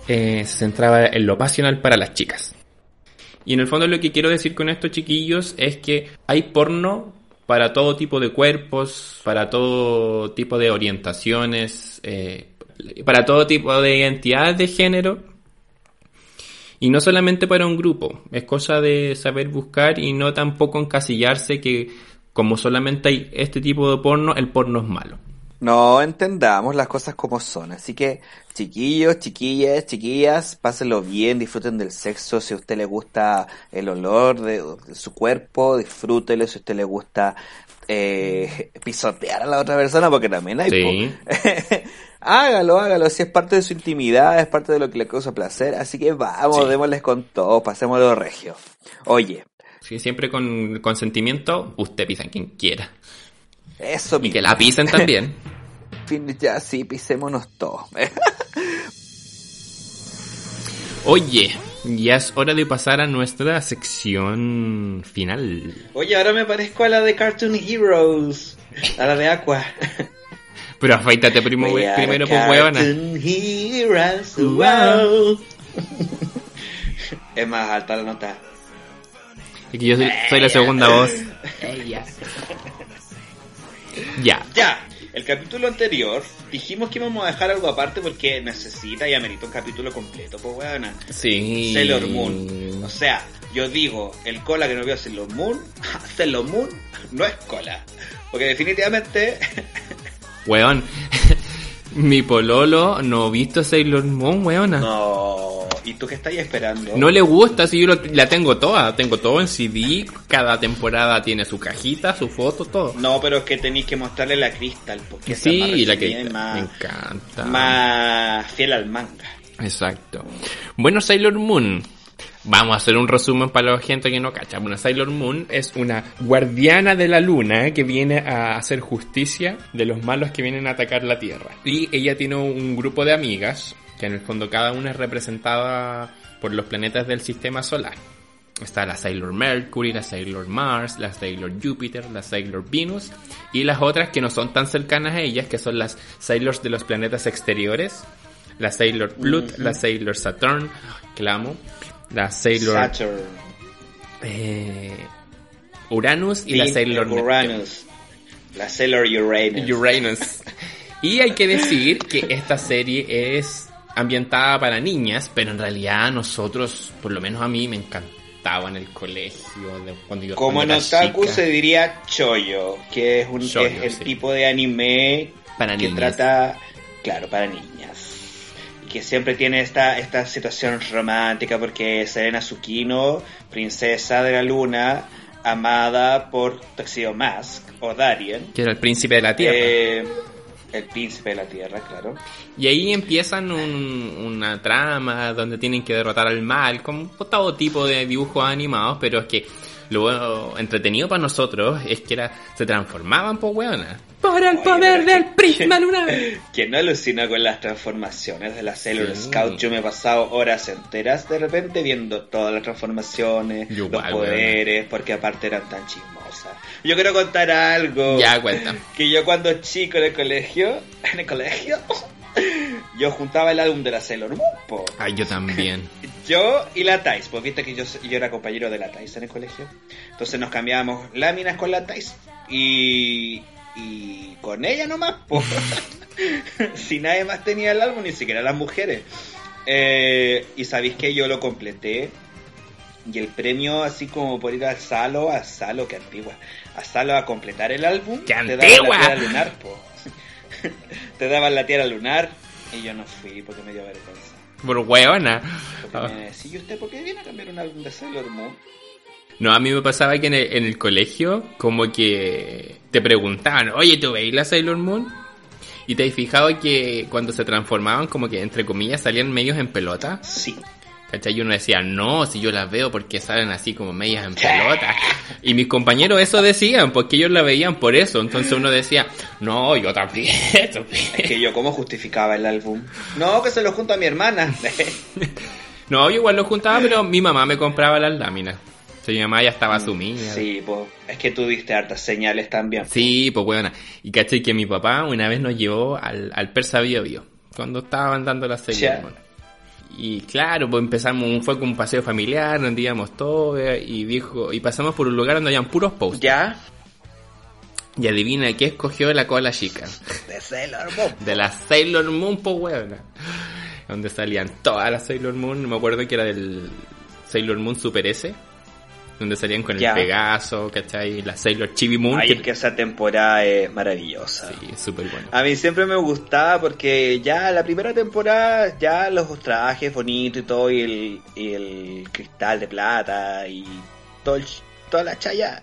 S1: eh, se centraba en lo pasional para las chicas. Y en el fondo lo que quiero decir con esto, chiquillos, es que hay porno para todo tipo de cuerpos, para todo tipo de orientaciones, eh, para todo tipo de identidades de género. Y no solamente para un grupo, es cosa de saber buscar y no tampoco encasillarse que como solamente hay este tipo de porno, el porno es malo.
S3: No entendamos las cosas como son. Así que, chiquillos, chiquillas, chiquillas, pásenlo bien, disfruten del sexo. Si a usted le gusta el olor de, de su cuerpo, disfrútelo. Si a usted le gusta eh, pisotear a la otra persona, porque también hay.
S1: Sí.
S3: hágalo, hágalo. Si es parte de su intimidad, es parte de lo que le causa placer. Así que vamos,
S1: Sí.
S3: démosles con todo, pasémoslo regio. Oye,
S1: Sí, siempre con consentimiento, usted pisa en quien quiera.
S4: Eso,
S1: Y que la pisen también.
S4: Fin, Ya, sí, pisémonos todos.
S1: Oye, ya es hora de pasar a nuestra sección final.
S3: Oye, ahora me parezco a la de Cartoon Heroes. A la de Aqua.
S1: Pero afeítate primo, primero, pues huevona.
S3: Cartoon Heroes, wow. es más alta la nota.
S1: Es que yo soy, soy la segunda voz. Ya.
S3: Ya, el capítulo anterior dijimos que íbamos a dejar algo aparte porque necesita y amerita un capítulo completo, pues weona.
S1: Sí.
S3: Sailor Moon. O sea, yo digo, el cola que no vio Sailor Moon, Sailor Moon no es cola. Porque definitivamente
S1: Weón. Mi pololo no ha visto Sailor Moon, weona.
S3: no. ¿Y tú qué estás esperando?
S1: No le gusta, si yo lo- la tengo toda, tengo todo en CD, cada temporada tiene su cajita, su foto, todo.
S3: No, pero es que tenéis que mostrarle la Crystal, porque es más
S1: Sí, la que
S3: más,
S1: me encanta.
S3: más fiel al manga.
S1: Exacto. Bueno, Sailor Moon. Vamos a hacer un resumen para la gente que no cacha. Bueno, Sailor Moon es una guardiana de la luna que viene a hacer justicia de los malos que vienen a atacar la Tierra. Y ella tiene un grupo de amigas, que en el fondo cada una es representada por los planetas del sistema solar. Está la Sailor Mercury, la Sailor Mars, la Sailor Júpiter, la Sailor Venus y las otras que no son tan cercanas a ellas, que son las Sailors de los planetas exteriores, la Sailor Pluto, la Sailor Saturn, que la Sailor
S3: Saturn,
S1: eh, Uranus y la Sailor.
S3: Uranus, la Sailor Uranus.
S1: Uranus. Y hay que decir que esta serie es ambientada para niñas, pero en realidad a nosotros, por lo menos a mí, me encantaba en el colegio. de- cuando yo
S3: Como en
S1: cuando
S3: otaku
S1: chica.
S3: se diría choyo, que es, un, es el
S1: sí.
S3: tipo de anime
S1: Para
S3: que
S1: niñas.
S3: trata, claro, para niñas. Que siempre tiene esta, esta situación romántica porque Serena Tsukino, princesa de la luna, amada por Tuxedo Mask o Darien,
S1: Que era el príncipe de la Tierra.
S3: eh, el príncipe de la tierra, claro.
S1: Y ahí empiezan un- una trama donde tienen que derrotar al mal, con todo tipo de dibujos animados, pero es que lo entretenido para nosotros es que era, se transformaban por weona. Por el
S3: Oye,
S1: poder del prisma lunar.
S3: Quien no alucina con las transformaciones de la Sailor
S1: Sí.
S3: Scout, yo me he pasado horas enteras de repente viendo todas las transformaciones,
S1: Yo
S3: los
S1: igual,
S3: poderes, porque aparte eran tan chismosas. Yo quiero contar algo.
S1: Ya, cuenta.
S3: Que yo cuando chico en el colegio, en el colegio, yo juntaba el álbum de la Sailor Moon, po.
S1: Ay, yo también.
S3: Yo y la Thais, pues viste que yo, yo era compañero de la Thais en el colegio. Entonces nos cambiábamos láminas con la Thais y, y con ella nomás, pues. si nadie más tenía el álbum, ni siquiera las mujeres. Eh, y sabéis que yo lo completé. Y el premio, así como por ir al Salo, a Salo, que antigua, a Salo a completar el álbum,
S1: ¡Qué
S3: te
S1: antigua!
S3: la lunar, po. te daban la tierra lunar y yo no fui porque me dio vergüenza.
S1: Por.
S3: Porque
S1: Ah.
S3: me decía, ¿y usted por qué viene a cambiar un álbum de Sailor Moon?
S1: No, a mí me pasaba que en el, en el colegio, como que te preguntaban, oye, ¿tú veis la Sailor Moon? Y te has fijado que cuando se transformaban, como que entre comillas salían medios en pelota.
S3: Sí.
S1: ¿Cachai? Y uno decía, no, si yo las veo porque salen así como medias en pelota. Y mis compañeros eso decían, porque ellos la veían por eso. Entonces uno decía, no, yo también. también".
S3: Es que yo, ¿cómo justificaba el álbum? No, que se lo junto a mi hermana.
S1: No, yo igual lo juntaba, pero mi mamá me compraba las láminas. Sea, mi mamá ya estaba sumida.
S3: Mm, sí, pues. Es que tú diste hartas señales también.
S1: Sí, pues bueno. Y caché que mi papá una vez nos llevó al, al Persa Bio Bio, cuando estaban dando la serie.
S3: Ya.
S1: Y claro, pues empezamos, fue como un paseo familiar, donde íbamos todos, eh, y dijo, y pasamos por un lugar donde habían puros posts.
S3: ¿Ya?
S1: Y adivina qué escogió la cola chica.
S3: De Sailor Moon.
S1: De la Sailor Moon, pues weona. Donde salían todas las Sailor Moon, me acuerdo que era del Sailor Moon Super S. Donde salían con el Pegaso, ¿cachai? La Sailor Chibi Moon.
S3: Ay,
S1: que-
S3: es que esa temporada es maravillosa.
S1: Sí, súper bueno.
S3: A mí siempre me gustaba porque ya la primera temporada, ya los trajes bonitos y todo, y el, y el cristal de plata y todo el toda la chaya.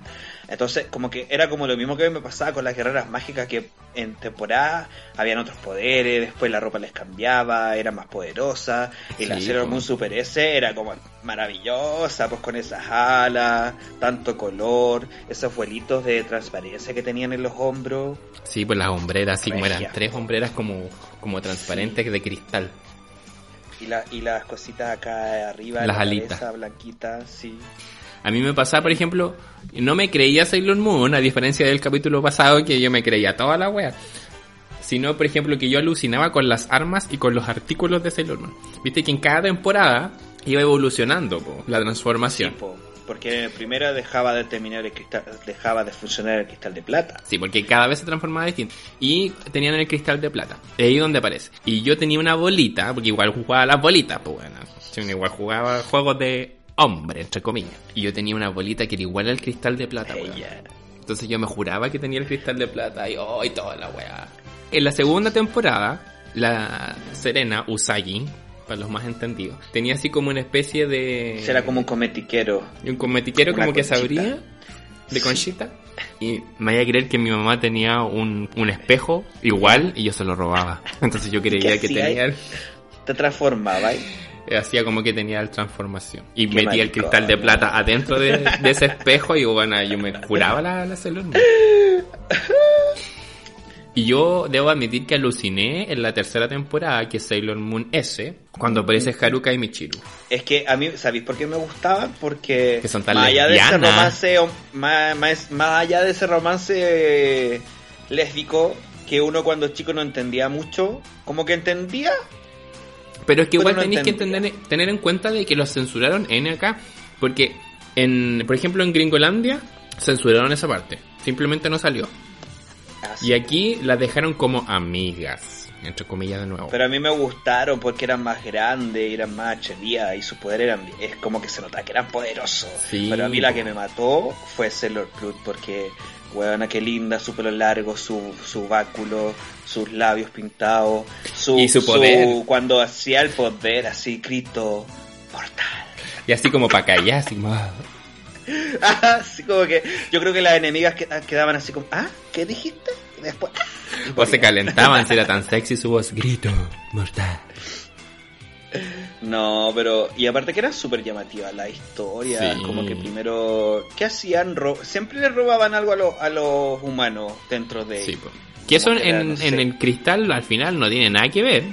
S3: Entonces, como que era como lo mismo que me pasaba con las guerreras mágicas, que en temporada habían otros poderes, después la ropa les cambiaba, era más poderosa, y la
S1: Sí,
S3: Sailor. Moon Super S era como maravillosa, pues con esas alas, tanto color, esos vuelitos de transparencia que tenían en los hombros.
S1: Sí, pues las hombreras, así como eran tres hombreras como, como transparentes de cristal.
S3: Y, la, y las cositas acá arriba,
S1: Las
S3: la
S1: alitas.
S3: cabeza, blanquitas, sí.
S1: A mí me pasaba, por ejemplo, no me creía Sailor Moon, a diferencia del capítulo pasado que yo me creía toda la wea. Sino, por ejemplo, que yo alucinaba con las armas y con los artículos de Sailor Moon. Viste que en cada temporada iba evolucionando po, la transformación.
S3: Po, porque primero dejaba de terminar el cristal, dejaba de funcionar el cristal de plata.
S1: Sí, porque cada vez se transformaba distinto. Y tenían el cristal de plata. Es ahí donde aparece. Y yo tenía una bolita, porque igual jugaba las bolitas, pues bueno. Igual jugaba juegos de hombre, entre comillas. Y yo tenía una bolita que era igual al cristal de plata, weón. Entonces yo me juraba que tenía el cristal de plata y oh, y toda la weá. En la segunda temporada, la Serena Usagi, para los más entendidos, tenía así como una especie de...
S3: Era como un cometiquero.
S1: y un cosmetiquero
S3: Una
S1: como que se
S3: conchita.
S1: abría de conchita. Y me vaya a creer que mi mamá tenía un, un espejo igual y yo se lo robaba. Entonces yo creía
S3: ¿Qué
S1: que tenía...
S3: Te transformaba. ¿eh?
S1: Hacía como que tenía la transformación. Y
S3: Qué
S1: metía el cristal de plata adentro de, de ese espejo y bueno, yo me juraba la, la Sailor Moon. Y yo debo admitir que aluciné en la tercera temporada, que es Sailor Moon S, cuando aparece Haruka y Michiru.
S3: Es que a mí, ¿sabéis por qué me gustaban? Porque
S1: Que son tan
S3: más allá de ese romance, más, más, más allá de ese romance eh, lésbico, que uno cuando chico no entendía mucho, como que entendía,
S1: Pero es que igual tenéis que entender, tener en cuenta de que los censuraron en acá, porque en, por ejemplo en Gringolandia censuraron esa parte, simplemente no salió.
S3: así.
S1: Y aquí las dejaron como amigas, entre comillas de nuevo.
S3: Pero a mí me gustaron porque eran más grandes, eran más HD y sus poderes eran. Es como que se notaba que eran poderosos.
S1: Sí,
S3: Pero a mí la que me mató fue Sailor Blood porque, weona, qué linda, su pelo largo, su, su báculo, sus labios pintados, su,
S1: Y su poder.
S3: Cuando hacía el poder, así, grito mortal.
S1: Y así como para callar, así como... ah.
S3: así como que yo creo que las enemigas que- quedaban así como, ¿ah? ¿Qué dijiste? Después.
S1: O se calentaban si era tan sexy su voz. Grito, mortal.
S3: No, pero. Y aparte que era súper llamativa la historia.
S1: Sí.
S3: Como que primero. ¿Qué hacían? Ro- Siempre le robaban algo a, los a los humanos dentro de.
S1: Sí. Que eso
S3: Como que era,
S1: en,
S3: no sé.
S1: en el cristal al final no tiene nada que ver.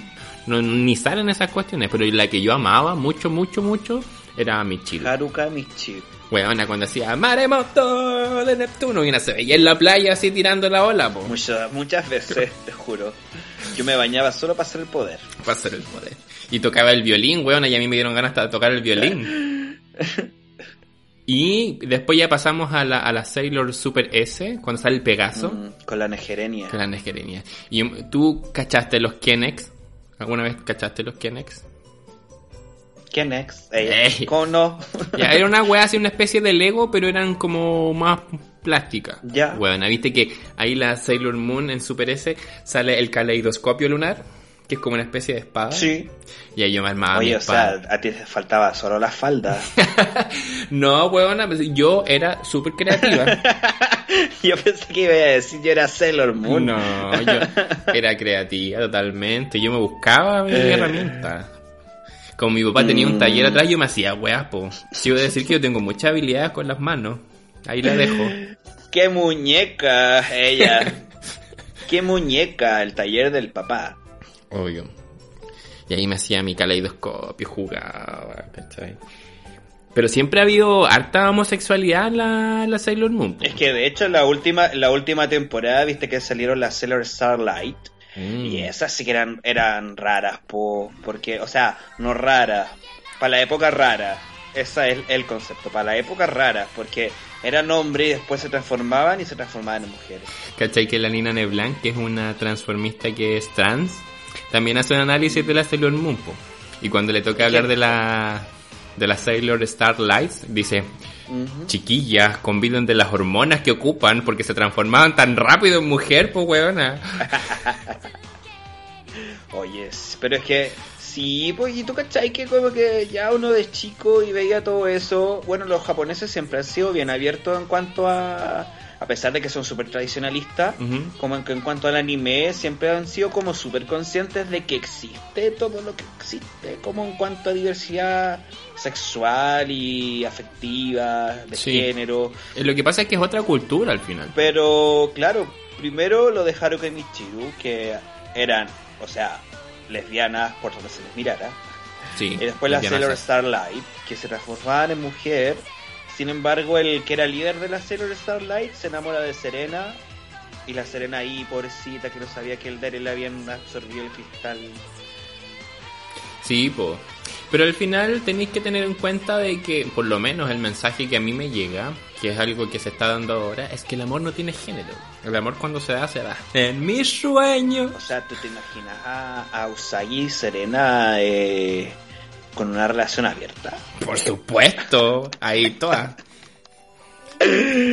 S1: No, ni salen esas cuestiones. Pero la que yo amaba mucho, mucho, mucho era Michiru.
S3: Haruka Michi.
S1: Weona, cuando hacía Maremoto de Neptuno y una se veía en la playa así tirando la ola, po.
S3: Muchas, muchas veces, te juro. Yo me bañaba solo para hacer el poder.
S1: Para hacer el poder. Y tocaba el violín, weona, y a mí me dieron ganas hasta de tocar el violín. Y después ya pasamos a la, a la Sailor Super S, cuando sale el Pegaso.
S3: Mm, con la negerenia.
S1: Que la Nesquerenia. Y um, tú cachaste los Kenex. ¿Alguna vez cachaste los Kenex?
S3: ¿Qué next? Ella.
S1: Ey.
S3: ¿Cómo no?
S1: Ya, era una wea así, una especie de Lego, pero eran como más plástica.
S3: Ya.
S1: Bueno, viste que ahí la Sailor Moon en Super S sale el caleidoscopio lunar, que es como una especie de espada.
S3: sí.
S1: Y ahí yo me armaba mi
S3: Oye, o sea, a ti te faltaba solo la falda.
S1: No, weona, pues, yo era súper creativa.
S3: yo pensé que iba a decir yo era Sailor Moon.
S1: No, yo era creativa totalmente. Yo me buscaba mi
S3: Eh.
S1: herramienta. Como mi papá tenía un
S3: Mm.
S1: taller atrás, yo me hacía weas, po. Sí, voy a decir que yo tengo mucha habilidad con las manos. Ahí la dejo.
S3: ¡Qué muñeca ella! ¡Qué muñeca! El taller del papá.
S1: Obvio. Y ahí me hacía mi caleidoscopio, jugaba, ¿cachai? Pero siempre ha habido harta homosexualidad en la, la Sailor Moon. po.
S3: Es que de hecho la última, la última temporada, viste que salieron las Sailor Starlight.
S1: Mm.
S3: Y esas sí que eran, eran raras, po, porque, o sea, no raras, para la época rara. Ese es el concepto, para la época rara, porque eran hombres y después se transformaban y se transformaban en mujeres.
S1: ¿Cachai? Que la Nina Neblanc, que es una transformista que es trans, también hace un análisis de la Sailor Moon. po. Y cuando le toca hablar de la, de la Sailor Starlight, dice,
S3: Ujú.
S1: chiquillas, conviven de las hormonas que ocupan porque se transformaban tan rápido en mujer, pues weona.
S3: Oye, s- pero es que Sí, pues y tú cachai que como que ya uno de chico y veía todo eso, bueno, los japoneses siempre han sido bien abiertos en cuanto a, a pesar de que son súper tradicionalistas, como en, en cuanto al anime, siempre han sido como súper conscientes de que existe todo lo que existe, como en cuanto a diversidad sexual y afectiva, de
S1: Sí.
S3: género.
S1: Eh, Lo que pasa es que es otra cultura al final.
S3: Pero claro, primero lo de Haruka y Michiru, que eran, o sea, lesbianas por donde se les mirara.
S1: Sí.
S3: Y después la Sailor. Starlight, que se transformaban en mujer. Sin embargo, el que era líder de la Sailor Starlight se enamora de Serena. Y la Serena ahí, pobrecita, que no sabía que el Daryl le habían absorbido el cristal.
S1: Sí, po. Pero al final tenéis que tener en cuenta de que, por lo menos el mensaje que a mí me llega, que es algo que se está dando ahora, es que el amor no tiene género. El amor cuando se da, se da. En mi sueño.
S3: O sea, tú te imaginas a, a Usagi y Serena eh, con una relación abierta.
S1: Por supuesto. Ahí todas.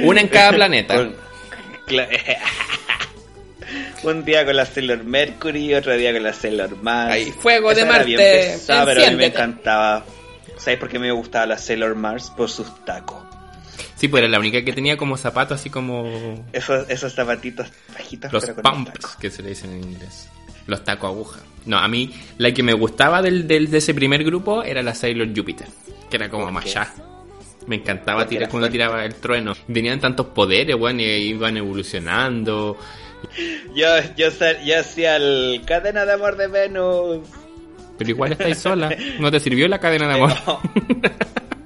S1: Una en cada planeta.
S3: Un día con la Sailor Mercury, otro día con la Sailor Mars.
S1: Ahí, fuego de
S3: Esa
S1: Marte,
S3: pesada, pero a mí me encantaba. ¿Sabes por qué me gustaba la Sailor Mars? Por sus tacos.
S1: Sí, pues era la única que tenía como zapatos así como
S3: Esos, esos zapatitos bajitos,
S1: los
S3: pero con
S1: pumps, que se le dicen en inglés. Los tacos aguja. No, a mí la que me gustaba del, del- de ese primer grupo era la Sailor Jupiter, que era como
S3: ¿Por
S1: más allá. Me encantaba tirar cuando
S3: fuerte.
S1: tiraba el trueno. Tenían tantos poderes, bueno, y iban evolucionando.
S3: Yo, yo, yo hacía el cadena de amor de Venus.
S1: Pero igual estáis sola. No te sirvió la cadena de amor.
S3: No.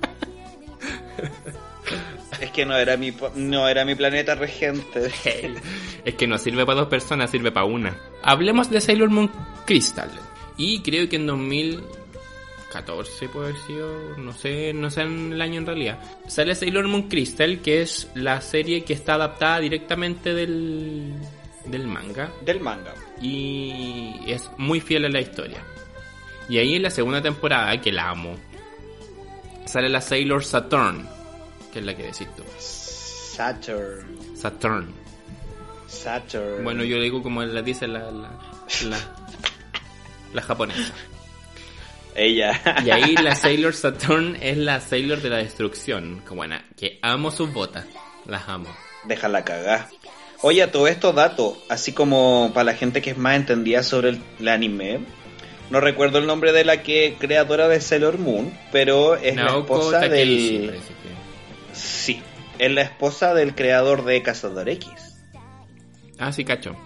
S3: que no era mi no era mi planeta regente.
S1: Es que no sirve para dos personas, sirve para una. Hablemos de Sailor Moon Crystal. Y creo que en 2014 puede haber sido, no sé, no sé en el año en realidad. Sale Sailor Moon Crystal, que es la serie que está adaptada directamente del, del manga.
S3: Del manga.
S1: Y es muy fiel a la historia. Y ahí en la segunda temporada, que la amo, sale la Sailor Saturn, que es la que decís tú.
S3: Saturn.
S1: Saturn.
S3: Saturn.
S1: Bueno, yo le digo como la dice la, la, la, la japonesa.
S3: Ella.
S1: Y ahí la Sailor Saturn es la Sailor de la destrucción. Que buena, que amo sus botas. Las amo.
S3: Déjala cagar. Oye, a todo estos datos, así como para la gente que es más entendida sobre el, el anime, no recuerdo el nombre de la que creadora de Sailor Moon, pero es la esposa
S1: Takeishi,
S3: del... Sí, es la esposa del creador de Cazador X.
S1: Ah, sí, cacho.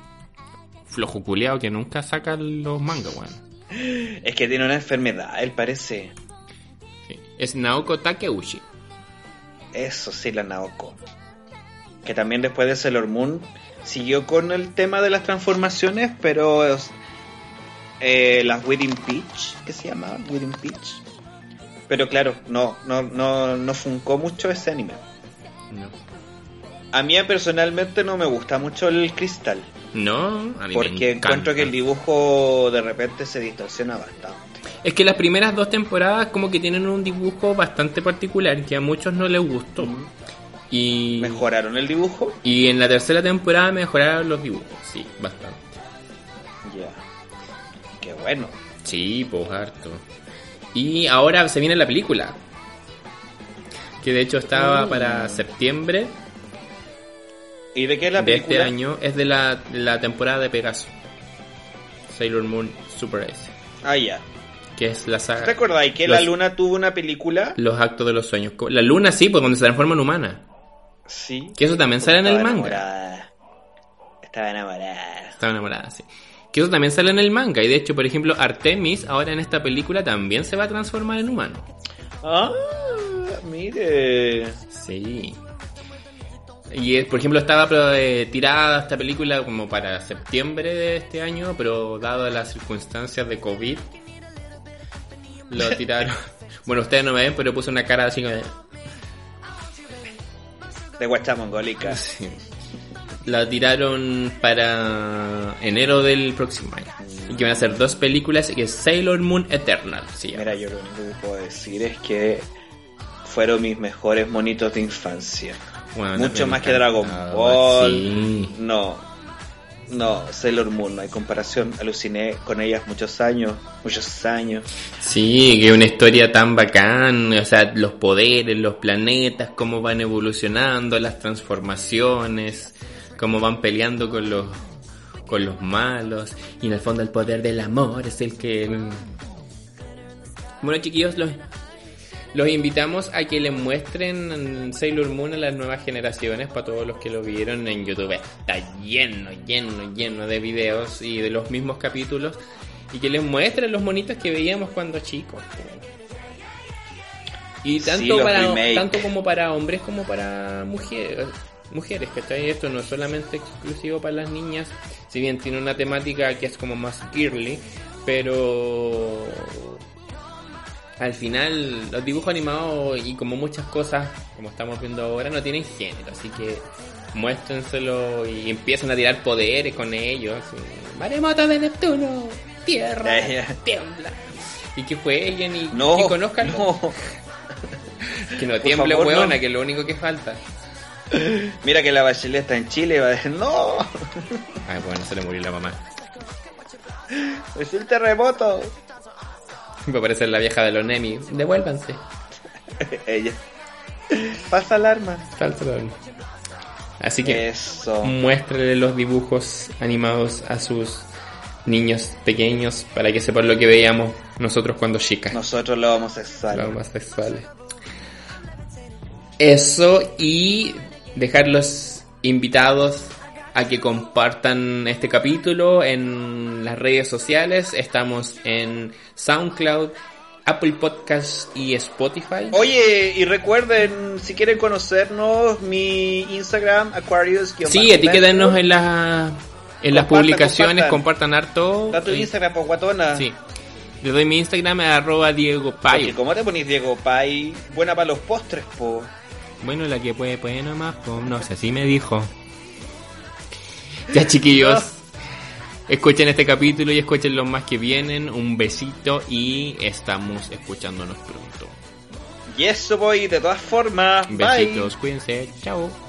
S1: Flojo culiao que nunca saca los mangas, weón.
S3: Es que tiene una enfermedad, él parece.
S1: Sí. Es Naoko Takeuchi.
S3: Eso sí, la Naoko. Que también después de Sailor Moon siguió con el tema de las transformaciones, pero eh, las Wedding Peach, ¿qué se llama? Wedding Peach. Pero claro, no, no, no, no funcó mucho ese anime.
S1: No.
S3: A mí personalmente no me gusta mucho el cristal,
S1: No, a mí
S3: porque encuentro que el dibujo de repente se distorsiona bastante.
S1: Es que las primeras dos temporadas como que tienen un dibujo bastante particular que a muchos no les gustó. Y,
S3: ¿Mejoraron el dibujo?
S1: y en la tercera temporada mejoraron los dibujos, sí, bastante.
S3: Ya. Qué bueno.
S1: Sí, pues harto. Y ahora se viene la película. Que de hecho estaba
S3: Mm.
S1: para septiembre
S3: ¿Y de qué es la
S1: de este
S3: película?
S1: año. Es de la, la temporada de Pegaso. Sailor Moon Super S.
S3: Ah, ya.
S1: Que es la saga.
S3: ¿Te acordáis que
S1: Los-
S3: la luna tuvo una película?
S1: Los actos de los sueños. La luna sí, pues donde se transforma en humana.
S3: Sí.
S1: Que eso también sale en el manga.
S3: enamorada. Estaba enamorada.
S1: Estaba enamorada, sí. Que eso también sale en el manga. Y de hecho, por ejemplo, Artemis ahora en esta película también se va a transformar en humano.
S3: Ah, mire.
S1: Sí. Y eh, por ejemplo estaba eh, tirada esta película como para septiembre de este año, pero dado las circunstancias de COVID, lo tiraron. bueno, ustedes no me ven, pero puse una cara así como de...
S3: De Guacha Mongólica.
S1: Sí. La tiraron para enero del próximo año. Y que van a ser dos películas que es Sailor Moon Eternal. Sí,
S3: Mira, yo lo único que puedo decir es que fueron mis mejores monitos de infancia.
S1: Bueno,
S3: Mucho más que Dragon Ball.
S1: Sí.
S3: No. No, Sailor Moon, no hay comparación. Aluciné con ellas muchos años, muchos años.
S1: Sí, que una historia tan bacán, o sea, los poderes, los planetas, cómo van evolucionando, las transformaciones, cómo van peleando con los con los malos y en el fondo el poder del amor es el que bueno chiquillos los los invitamos a que le muestren Sailor Moon a las nuevas generaciones para todos los que lo vieron en YouTube. Está lleno lleno lleno de videos y de los mismos capítulos. Y que les muestren los monitos que veíamos cuando chicos y tanto
S3: Sí,
S1: para tanto como para hombres como para mujeres mujeres que esto no es solamente exclusivo para las niñas si bien tiene una temática que es como más girly pero al final los dibujos animados y como muchas cosas como estamos viendo ahora no tienen género así que muéstrenselo y empiezan a tirar poderes con ellos maremoto de Neptuno tierra tiembla y que jueguen y,
S3: No,
S1: y conozcan
S3: no.
S1: que no tiemble
S3: no.
S1: que es lo único que falta
S3: Mira que la Bachelet está en Chile y va a decir, no,
S1: ay bueno se le murió la mamá
S3: es el terremoto.
S1: me parece la vieja de los Nemi devuélvanse
S3: Ella. Pasa alarma.
S1: Falta todavía. así que
S3: Eso.
S1: muéstrele los dibujos animados a sus niños pequeños para que sepan lo que veíamos nosotros cuando chicas,
S3: Nosotros los homosexuales.
S1: los homosexuales. Eso y dejarlos invitados a que compartan este capítulo en las redes sociales. Estamos en SoundCloud, Apple Podcast y Spotify.
S3: Oye, y recuerden, si quieren conocernos, mi Instagram, Aquarius.
S1: Sí, etiquétenos en, la, en las publicaciones,
S3: compartan.
S1: compartan harto.
S3: Da tu Instagram, por guatona.
S1: Sí. Le doy mi Instagram arroba Diego Payo.
S3: ¿cómo te ponís Diego Pai? Buena para los postres, po.
S1: Bueno, la que puede, puede nomás. pues, no sé, así me dijo. Ya, chiquillos. Escuchen este capítulo y escuchen los más que vienen. Un besito y estamos escuchándonos pronto.
S3: Y eso, voy, de todas formas. Bye.
S1: Besitos, cuídense. Chao.